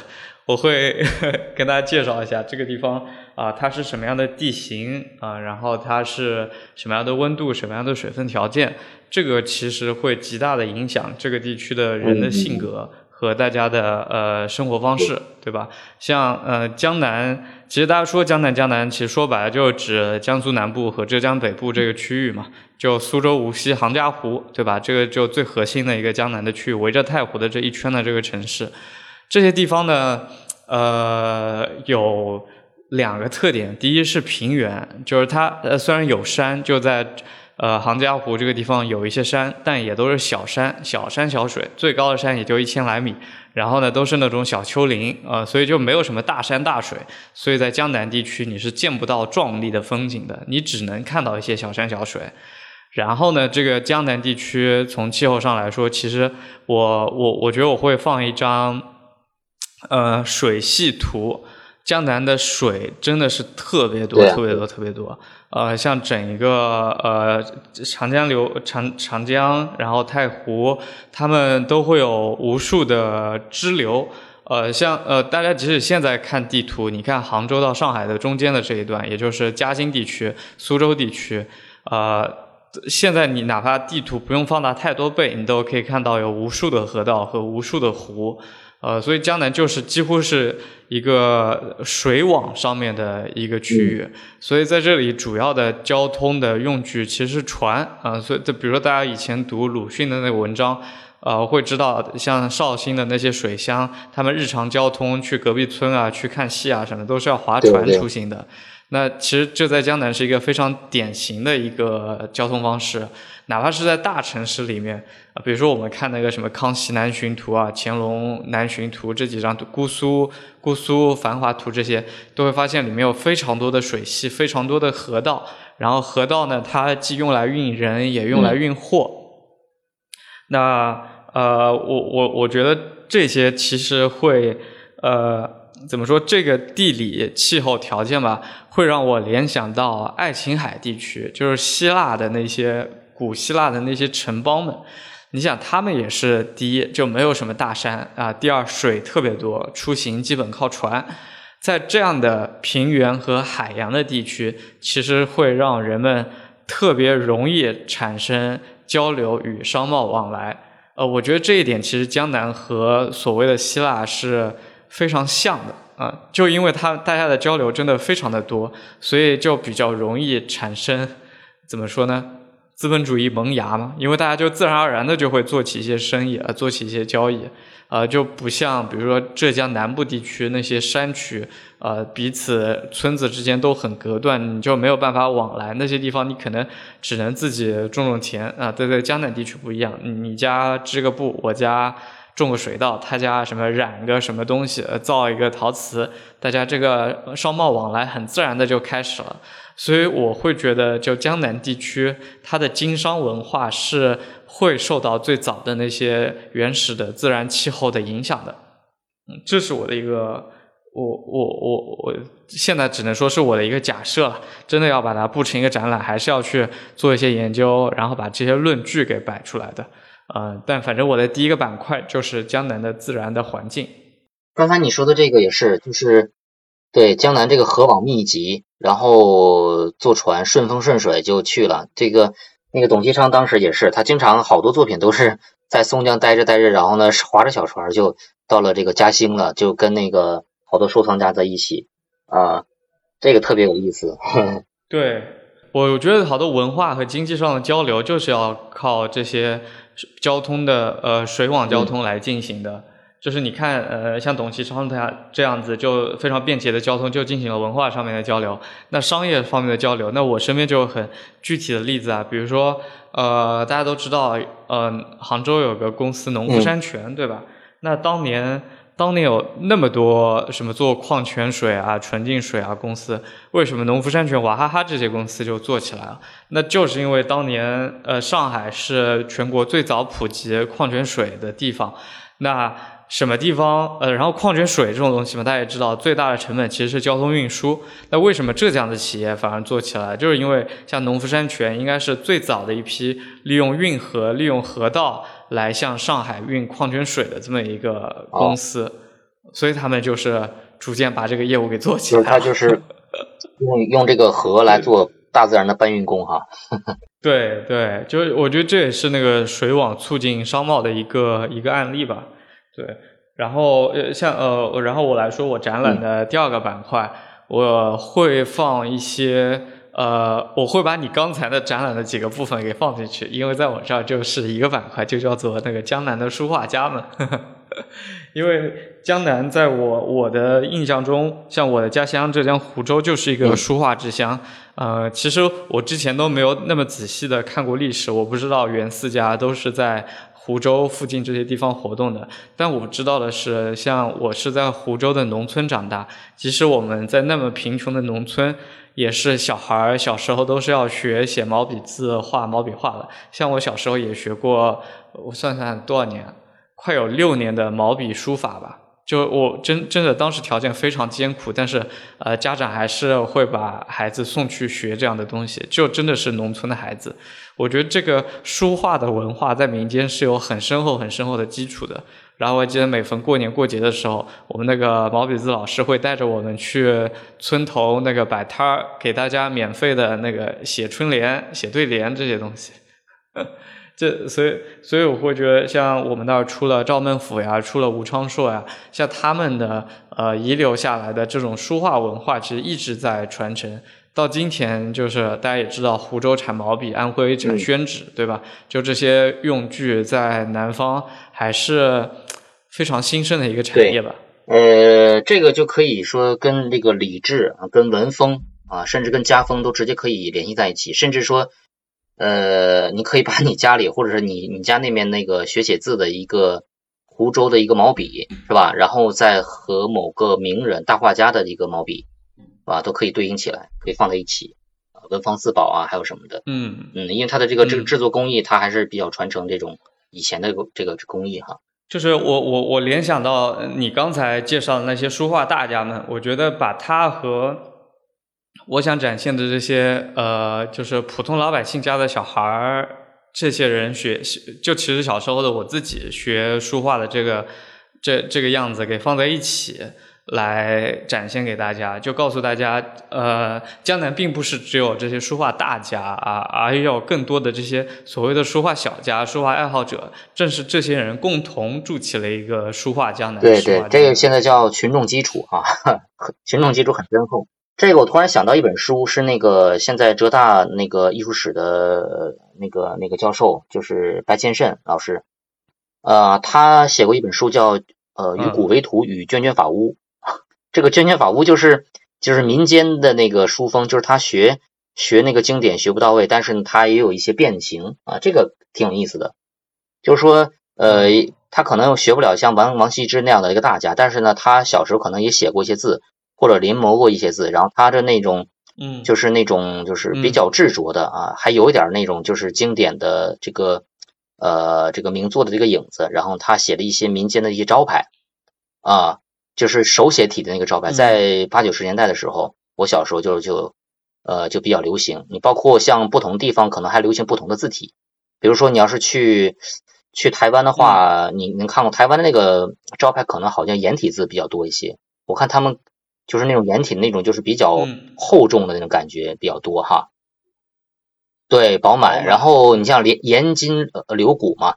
S2: 我会 跟大家介绍一下这个地方啊、它是什么样的地形啊、然后它是什么样的温度、什么样的水分条件，这个其实会极大的影响这个地区的人的性格。和大家的呃生活方式，对吧？像呃江南，其实大家说江南，江南其实说白了就是指江苏南部和浙江北部这个区域嘛，就苏州、无锡、杭嘉湖，对吧？这个就最核心的一个江南的区域，围着太湖的这一圈的这个城市，这些地方呢，呃，有两个特点，第一是平原，就是它呃虽然有山，就在呃杭嘉湖这个地方有一些山，但也都是小山，小山小水，最高的山也就一千来米，然后呢都是那种小丘陵，呃所以就没有什么大山大水，所以在江南地区你是见不到壮丽的风景的，你只能看到一些小山小水。然后呢，这个江南地区从气候上来说，其实我我我觉得我会放一张呃水系图。江南的水真的是特别多，特别多，特别多。呃，像整一个呃长江流长长江，然后太湖，他们都会有无数的支流。呃，像呃大家即使现在看地图，你看杭州到上海的中间的这一段，也就是嘉兴地区、苏州地区，呃，现在你哪怕地图不用放大太多倍，你都可以看到有无数的河道和无数的湖。呃，所以江南就是几乎是一个水网上面的一个区域，所以在这里主要的交通的用具其实是船啊。所以，就比如说大家以前读鲁迅的那个文章，呃，会知道像绍兴的那些水乡，他们日常交通去隔壁村啊、去看戏啊什么，都是要划船出行的。那其实这在江南是一个非常典型的一个交通方式。哪怕是在大城市里面啊，比如说我们看那个什么《康熙南巡图》啊，《乾隆南巡图》这几张姑苏姑苏繁华图这些，都会发现里面有非常多的水系，非常多的河道。然后河道呢，它既用来运人，也用来运货。那呃，我我我觉得这些其实会呃，怎么说？这个地理气候条件吧，会让我联想到爱琴海地区，就是希腊的那些。古希腊的那些城邦们，你想他们也是第一就没有什么大山啊，第二水特别多，出行基本靠船。在这样的平原和海洋的地区，其实会让人们特别容易产生交流与商贸往来。呃，我觉得这一点其实江南和所谓的希腊是非常像的啊，就因为它大家的交流真的非常的多，所以就比较容易产生怎么说呢？资本主义萌芽嘛，因为大家就自然而然的就会做起一些生意，呃，做起一些交易，呃，就不像比如说浙江南部地区那些山区，呃，彼此村子之间都很隔断，你就没有办法往来。那些地方你可能只能自己种种田啊。对对，江南地区不一样，你家织个布，我家种个水稻，他家什么染个什么东西，造一个陶瓷，大家这个商贸往来很自然的就开始了。所以我会觉得，就江南地区，它的经商文化是会受到最早的那些原始的自然气候的影响的。嗯，这是我的一个，我我我我现在只能说是我的一个假设了。真的要把它布成一个展览，还是要去做一些研究，然后把这些论据给摆出来的。嗯，但反正我的第一个板块就是江南的自然的环境。
S3: 刚才你说的这个也是，就是。对江南这个河网密集，然后坐船顺风顺水就去了。这个那个董其昌当时也是，他经常好多作品都是 在松江待着待着，然后呢划着小船就到了这个嘉兴了，就跟那个好多收藏家在一起啊，这个特别有意思。
S2: 对，我觉得好多文化和经济上的交流就是要靠这些交通的呃水网交通来进行的。就是你看，呃，像董其昌他这样子，就非常便捷的交通，就进行了文化上面的交流。那商业方面的交流，那我身边就有很具体的例子啊，比如说，呃，大家都知道，呃，杭州有个公司农夫山泉，对吧？那当年，当年有那么多什么做矿泉水啊、纯净水啊公司，为什么农夫山泉、娃哈哈这些公司就做起来了？那就是因为当年，呃，上海是全国最早普及矿泉水的地方，那。什么地方？呃，然后矿泉水这种东西嘛，大家也知道，最大的成本其实是交通运输。那为什么浙江的企业反而做起来？就是因为像农夫山泉应该是最早的一批利用运河、利用河道来向上海运矿泉水的这么一个公司，所以他们就是逐渐把这个业务给做起来
S3: 了。就是他就是用用这个河来做大自然的搬运工哈。
S2: 对对，就是我觉得这也是那个水网促进商贸的一个一个案例吧。对，然后呃，像呃，然后我来说，我展览的第二个板块，我会放一些呃，我会把你刚才的展览的几个部分给放进去，因为在我这儿就是一个板块，就叫做那个江南的书画家们。因为江南在我我的印象中，像我的家乡浙江湖州就是一个书画之乡。呃，其实我之前都没有那么仔细的看过历史，我不知道袁四家都是在湖州附近这些地方活动的。但我知道的是，像我是在湖州的农村长大，即使我们在那么贫穷的农村，也是小孩儿小时候都是要学写毛笔字、画毛笔画的。像我小时候也学过，我算算多少年。快有六年的毛笔书法吧，就我真真的当时条件非常艰苦，但是呃家长还是会把孩子送去学这样的东西，就真的是农村的孩子。我觉得这个书画的文化在民间是有很深厚很深厚的基础的。然后我记得每逢过年过节的时候，我们那个毛笔字老师会带着我们去村头那个摆摊儿，给大家免费的那个写春联、写对联这些东西。这所以所以我会觉得，像我们那儿出了赵孟俯呀，出了吴昌硕呀，像他们的呃遗留下来的这种书画文化，其实一直在传承。到今天，就是大家也知道，湖州产毛笔，安徽产宣纸，对吧？就这些用具在南方还是非常兴盛的一个产业吧。
S3: 呃，这个就可以说跟这个礼制啊，跟文风啊，甚至跟家风都直接可以联系在一起，甚至说。呃，你可以把你家里或者是你你家那边那个学写字的一个湖州的一个毛笔是吧？然后再和某个名人大画家的一个毛笔，是吧？都可以对应起来，可以放在一起啊，文房四宝啊，还有什么的。
S2: 嗯
S3: 嗯，因为它的这个这个制作工艺，它还是比较传承这种以前的这个工艺哈。
S2: 就是我我我联想到你刚才介绍的那些书画大家们，我觉得把它和。我想展现的这些，呃，就是普通老百姓家的小孩儿，这些人学，就其实小时候的我自己学书画的这个，这这个样子给放在一起来展现给大家，就告诉大家，呃，江南并不是只有这些书画大家啊，而有更多的这些所谓的书画小家、书画爱好者，正是这些人共同筑起了一个书画江南。
S3: 对对，这个现在叫群众基础啊，群众基础很深厚。这个我突然想到一本书，是那个现在浙大那个艺术史的那个那个教授，就是白千慎老师，呃，他写过一本书叫《呃与古为图与涓涓法屋》。这个涓涓法屋就是就是民间的那个书风，就是他学学那个经典学不到位，但是他也有一些变形啊，这个挺有意思的。就是说，呃，他可能学不了像王王羲之那样的一个大家，但是呢，他小时候可能也写过一些字。或者临摹过一些字，然后他的那种，
S2: 嗯，
S3: 就是那种就是比较执着的啊，还有一点那种就是经典的这个呃这个名作的这个影子。然后他写了一些民间的一些招牌啊，就是手写体的那个招牌，在八九十年代的时候，我小时候就就呃就比较流行。你包括像不同地方可能还流行不同的字体，比如说你要是去去台湾的话，你能看过台湾的那个招牌，可能好像颜体字比较多一些。我看他们。就是那种颜体那种，就是比较厚重的那种感觉比较多哈。对，饱满。然后你像连颜金流骨嘛，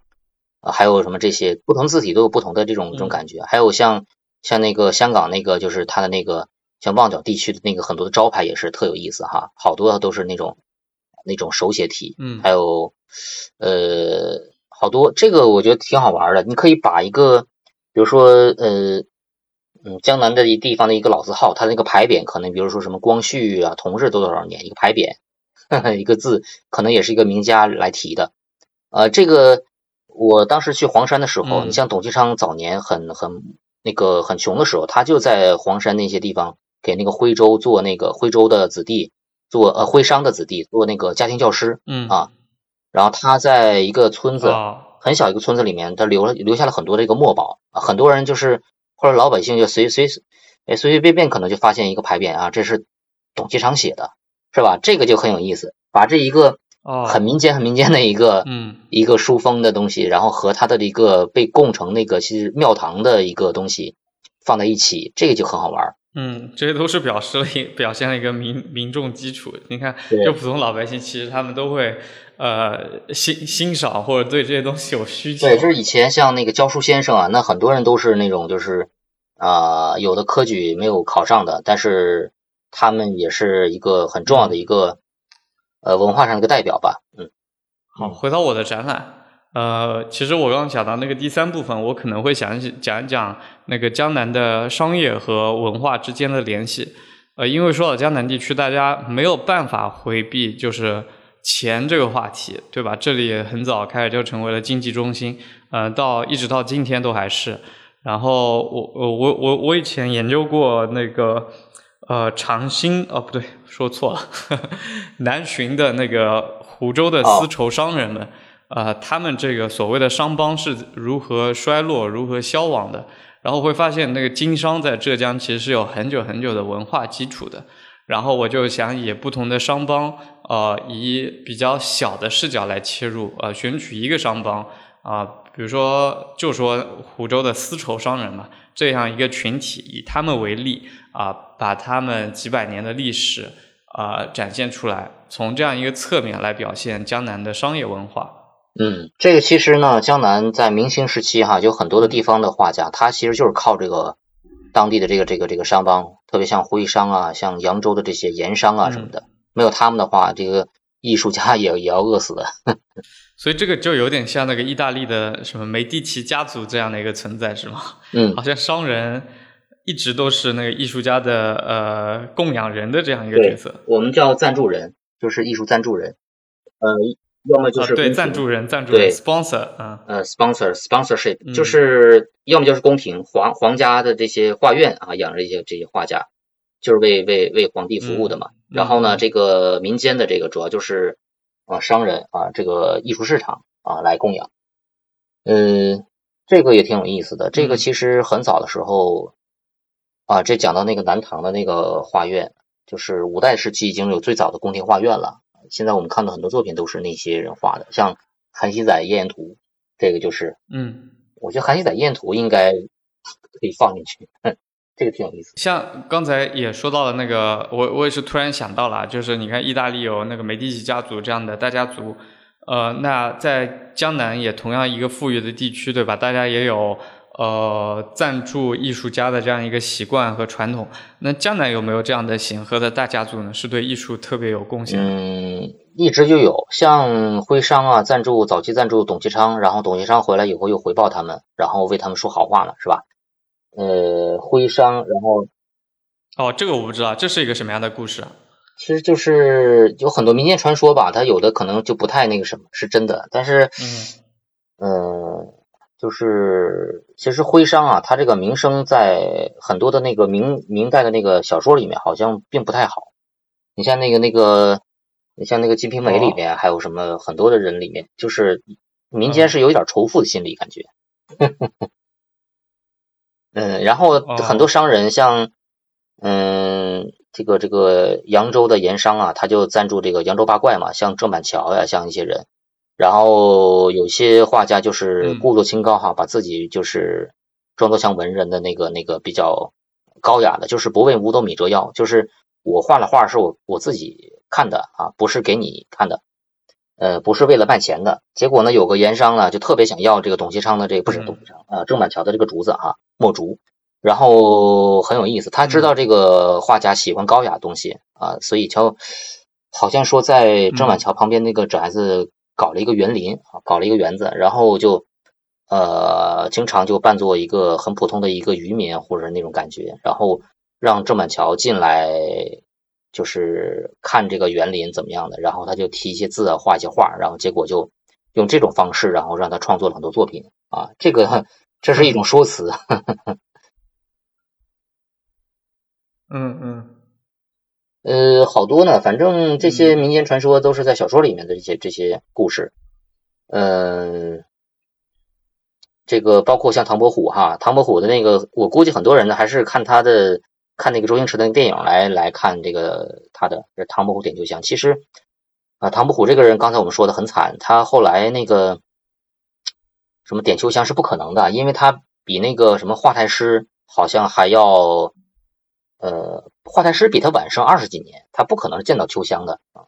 S3: 还有什么这些不同字体都有不同的这种这种感觉。还有像像那个香港那个，就是它的那个像旺角地区的那个很多的招牌也是特有意思哈，好多都是那种那种手写体。
S2: 嗯。
S3: 还有呃好多这个我觉得挺好玩的，你可以把一个比如说呃。嗯，江南的一地方的一个老字号，它那个牌匾可能，比如说什么光绪啊、同治都多少年一个牌匾，一个字可能也是一个名家来提的。呃，这个我当时去黄山的时候，你像董其昌早年很很那个很穷的时候，他就在黄山那些地方给那个徽州做那个徽州的子弟做呃徽商的子弟做那个家庭教师，
S2: 嗯
S3: 啊，然后他在一个村子很小一个村子里面，他留了留下了很多这个墨宝啊，很多人就是。或者老百姓就随随哎随随便便可能就发现一个牌匾啊，这是董其昌写的，是吧？这个就很有意思，把这一个很民间很民间的一个
S2: 嗯
S3: 一个书风的东西，然后和他的一个被供成那个其实庙堂的一个东西放在一起，这个就很好玩。
S2: 嗯，这些都是表示了一表现了一个民民众基础。你看，就普通老百姓，其实他们都会呃欣欣赏或者对这些东西有需求。
S3: 对，就是以前像那个教书先生啊，那很多人都是那种就是啊，有的科举没有考上的，但是他们也是一个很重要的一个呃文化上的一个代表吧。嗯，
S2: 好，回到我的展览。呃，其实我刚刚讲到那个第三部分，我可能会想讲一讲那个江南的商业和文化之间的联系。呃，因为说到江南地区，大家没有办法回避就是钱这个话题，对吧？这里很早开始就成为了经济中心，呃，到一直到今天都还是。然后我我我我我以前研究过那个呃长兴哦不对，说错了，南浔的那个湖州的丝绸商人们。啊，他们这个所谓的商帮是如何衰落、如何消亡的？然后会发现，那个经商在浙江其实是有很久很久的文化基础的。然后我就想以不同的商帮，呃，以比较小的视角来切入，呃，选取一个商帮，啊，比如说就说湖州的丝绸商人嘛，这样一个群体，以他们为例，啊，把他们几百年的历史，啊，展现出来，从这样一个侧面来表现江南的商业文化。
S3: 嗯，这个其实呢，江南在明清时期哈，有很多的地方的画家，他其实就是靠这个当地的这个这个这个商帮，特别像徽商啊，像扬州的这些盐商啊什么的，没有他们的话，这个艺术家也也要饿死的。
S2: 所以这个就有点像那个意大利的什么梅第奇家族这样的一个存在，是吗？
S3: 嗯，
S2: 好像商人一直都是那个艺术家的呃供养人的这样一个角色。
S3: 我们叫赞助人，就是艺术赞助人。呃。要么就是
S2: 对赞助人，赞助人，sponsor，嗯，
S3: 呃，sponsor，sponsorship，就是要么就是宫廷皇皇家的这些画院啊，养着一些这些画家，就是为为为皇帝服务的嘛。然后呢，这个民间的这个主要就是啊商人啊，这个艺术市场啊来供养。嗯，这个也挺有意思的。这个其实很早的时候啊，这讲到那个南唐的那个画院，就是五代时期已经有最早的宫廷画院了。现在我们看到很多作品都是那些人画的，像《韩熙载夜宴图》，这个就是，
S2: 嗯，
S3: 我觉得《韩熙载夜宴图》应该可以放进去，这个挺有意思。
S2: 像刚才也说到了那个，我我也是突然想到了，就是你看意大利有那个梅第奇家族这样的大家族，呃，那在江南也同样一个富裕的地区，对吧？大家也有。呃，赞助艺术家的这样一个习惯和传统，那江南有没有这样的显赫的大家族呢？是对艺术特别有贡献？
S3: 嗯，一直就有，像徽商啊，赞助早期赞助董其昌，然后董其昌回来以后又回报他们，然后为他们说好话了，是吧？呃，徽商，然后
S2: 哦，这个我不知道，这是一个什么样的故事啊？
S3: 其实就是有很多民间传说吧，它有的可能就不太那个什么，是真的，但是嗯，嗯。就是其实徽商啊，他这个名声在很多的那个明明代的那个小说里面好像并不太好。你像那个那个，你像那个《金瓶梅》里面，还有什么很多的人里面，就是民间是有一点仇富的心理感觉。嗯，然后很多商人像嗯这个这个扬州的盐商啊，他就赞助这个扬州八怪嘛，像郑板桥呀，像一些人。然后有些画家就是故作清高哈，把自己就是装作像文人的那个那个比较高雅的，就是不为五斗米折腰，就是我画了画是我我自己看的啊，不是给你看的，呃，不是为了卖钱的。结果呢，有个盐商呢就特别想要这个董其昌的这个不是董其昌啊郑板桥的这个竹子哈墨竹，然后很有意思，他知道这个画家喜欢高雅东西啊，所以就好像说在郑板桥旁边那个宅子。搞了一个园林啊，搞了一个园子，然后就呃，经常就扮作一个很普通的一个渔民或者那种感觉，然后让郑板桥进来，就是看这个园林怎么样的，然后他就提一些字啊，画一些画，然后结果就用这种方式，然后让他创作了很多作品啊，这个这是一种说辞。
S2: 嗯 嗯。
S3: 呃，好多呢，反正这些民间传说都是在小说里面的这些这些故事。嗯，这个包括像唐伯虎哈，唐伯虎的那个，我估计很多人呢还是看他的看那个周星驰的电影来来看这个他的《唐伯虎点秋香》。其实啊，唐伯虎这个人，刚才我们说的很惨，他后来那个什么点秋香是不可能的，因为他比那个什么华太师好像还要。呃，华太师比他晚生二十几年，他不可能见到秋香的啊。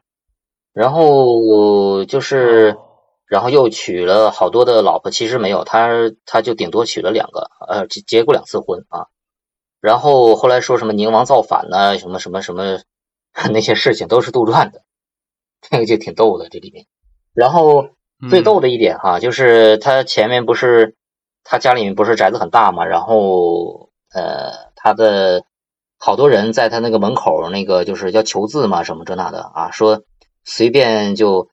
S3: 然后就是，然后又娶了好多的老婆，其实没有，他他就顶多娶了两个，呃，结结过两次婚啊。然后后来说什么宁王造反呢，什么什么什么 那些事情都是杜撰的，这个就挺逗的这里面。然后最逗的一点哈，就是他前面不是他家里面不是宅子很大嘛，然后呃，他的好多人在他那个门口那个就是要求字嘛，什么这那的啊，说随便就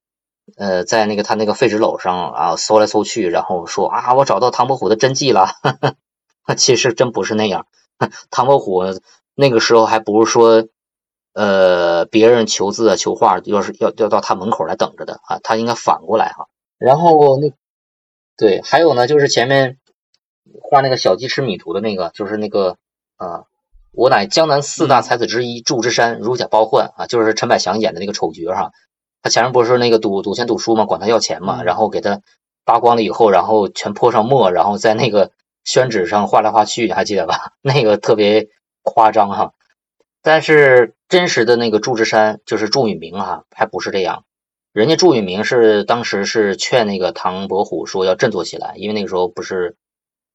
S3: 呃在那个他那个废纸篓上啊搜来搜去，然后说啊我找到唐伯虎的真迹了，其实真不是那样，唐伯虎那个时候还不是说。呃，别人求字啊、求画，要是要要到他门口来等着的啊，他应该反过来哈。然后那对，还有呢，就是前面画那个小鸡吃米图的那个，就是那个啊，我乃江南四大才子之一，祝枝山如假包换啊，就是陈百祥演的那个丑角哈。他前面不是那个赌赌钱赌输嘛，管他要钱嘛，然后给他扒光了以后，然后全泼上墨，然后在那个宣纸上画来画去，还记得吧？那个特别夸张哈。但是真实的那个祝枝山就是祝允明哈，还不是这样。人家祝允明是当时是劝那个唐伯虎说要振作起来，因为那个时候不是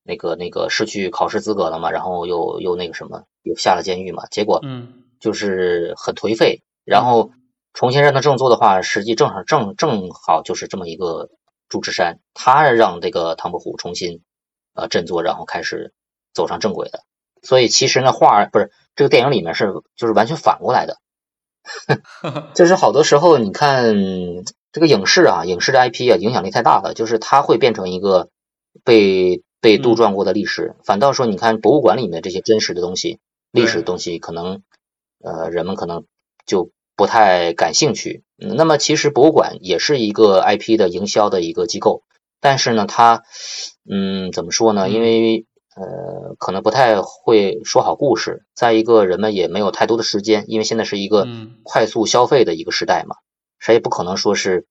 S3: 那个那个失去考试资格了嘛，然后又又那个什么又下了监狱嘛，结果
S2: 嗯
S3: 就是很颓废。然后重新让他振作的话，实际正好正正好就是这么一个祝枝山，他让这个唐伯虎重新呃振作，然后开始走上正轨的。所以其实呢画不是。这个电影里面是就是完全反过来的，就是好多时候你看这个影视啊，影视的 IP 啊，影响力太大了，就是它会变成一个被被杜撰过的历史。反倒说，你看博物馆里面这些真实的东西、历史的东西，可能呃人们可能就不太感兴趣。那么其实博物馆也是一个 IP 的营销的一个机构，但是呢，它嗯怎么说呢？因为呃，可能不太会说好故事。再一个，人们也没有太多的时间，因为现在是一个快速消费的一个时代嘛，谁也不可能说是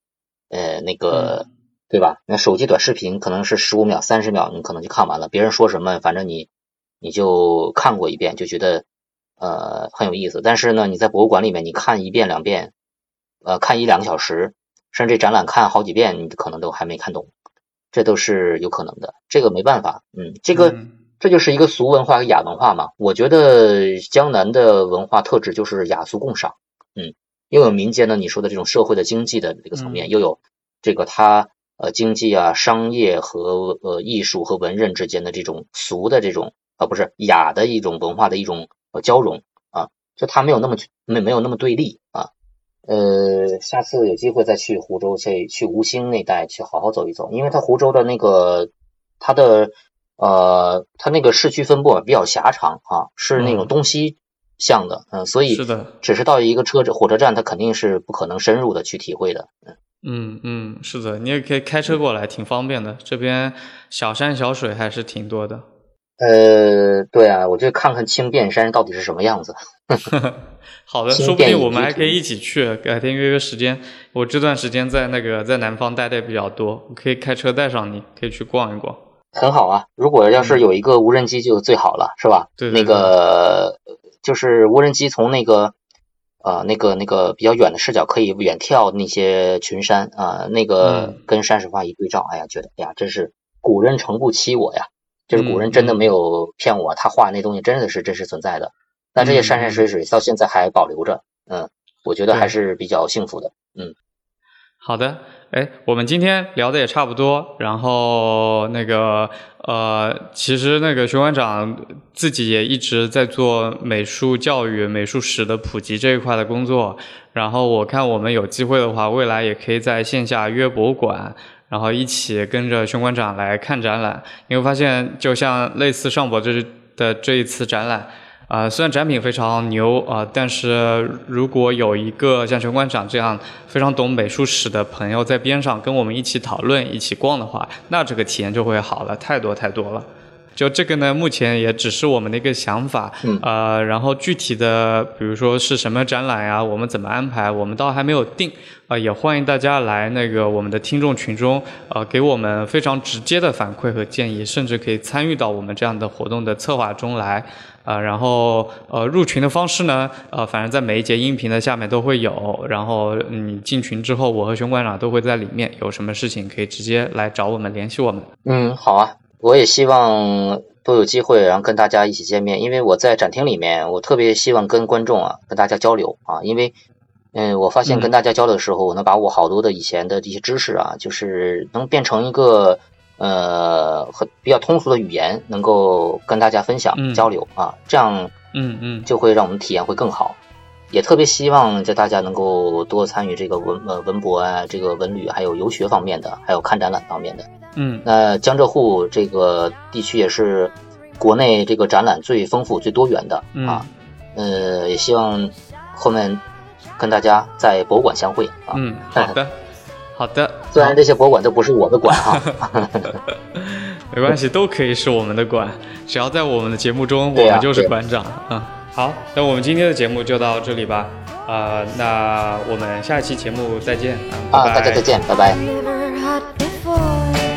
S3: 呃那个对吧？那手机短视频可能是十五秒、三十秒，你可能就看完了。别人说什么，反正你你就看过一遍，就觉得呃很有意思。但是呢，你在博物馆里面，你看一遍两遍，呃，看一两个小时，甚至展览看好几遍，你可能都还没看懂。这都是有可能的，这个没办法，嗯，这个这就是一个俗文化和雅文化嘛。我觉得江南的文化特质就是雅俗共赏，嗯，又有民间的你说的这种社会的经济的这个层面，又有这个它呃经济啊、商业和呃艺术和文人之间的这种俗的这种啊不是雅的一种文化的一种呃交融啊，就它没有那么没没有那么对立啊。呃，下次有机会再去湖州，去去吴兴那带去好好走一走，因为它湖州的那个它的呃，它那个市区分布比较狭长啊，是那种东西向的，嗯，所以
S2: 是的，
S3: 只是到一个车火车站，它肯定是不可能深入的去体会的，
S2: 嗯嗯嗯，是的，你也可以开车过来，挺方便的，这边小山小水还是挺多的。
S3: 呃，对啊，我就看看青汴山到底是什么样子。
S2: 好的，说不定我们还可以一起去，改天约约时间。我这段时间在那个在南方待的比较多，我可以开车带上你，可以去逛一逛。
S3: 很好啊，如果要是有一个无人机就最好了，是吧？
S2: 对。
S3: 那个就是无人机从那个呃那个那个比较远的视角可以远眺那些群山啊，那个跟山水画一对照，哎呀，觉得哎呀，真是古人诚不欺我呀。就是古人真的没有骗我，他画那东西真的是真实存在的。那这些山山水水到现在还保留着，嗯，我觉得还是比较幸福的，嗯。
S2: 好的，哎，我们今天聊的也差不多，然后那个呃，其实那个熊馆长自己也一直在做美术教育、美术史的普及这一块的工作。然后我看我们有机会的话，未来也可以在线下约博物馆。然后一起跟着熊馆长来看展览，你会发现，就像类似上博这的这一次展览，啊，虽然展品非常牛啊，但是如果有一个像陈馆长这样非常懂美术史的朋友在边上跟我们一起讨论、一起逛的话，那这个体验就会好了太多太多了。就这个呢，目前也只是我们的一个想法，呃，然后具体的，比如说是什么展览呀，我们怎么安排，我们倒还没有定，啊，也欢迎大家来那个我们的听众群中，呃，给我们非常直接的反馈和建议，甚至可以参与到我们这样的活动的策划中来，啊，然后呃，入群的方式呢，呃，反正在每一节音频的下面都会有，然后你进群之后，我和熊馆长都会在里面，有什么事情可以直接来找我们联系我们。
S3: 嗯，好啊。我也希望都有机会，然后跟大家一起见面。因为我在展厅里面，我特别希望跟观众啊，跟大家交流啊。因为嗯，我发现跟大家交流的时候，我能把我好多的以前的这些知识啊，就是能变成一个呃很比较通俗的语言，能够跟大家分享、
S2: 嗯
S3: 交流啊，这样
S2: 嗯嗯
S3: 就会让我们体验会更好。也特别希望就大家能够多参与这个文呃文博啊，这个文旅，还有游学方面的，还有看展览方面的。
S2: 嗯
S3: 那江浙沪这个地区也是国内这个展览最丰富、最多元的
S2: 嗯
S3: 啊。呃，也希望后面跟大家在博物馆相会啊。
S2: 嗯，好的好的，
S3: 虽然这些博物馆都不是我的馆哈，
S2: 没关系，都可以是我们的馆，只要在我们的节目中，我们就是馆长。嗯，好，那我们今天的节目就到这里吧。啊、那我们下一期节目再见。啊，
S3: 啊，
S2: 拜拜。
S3: 大家再见，拜拜。
S1: Never had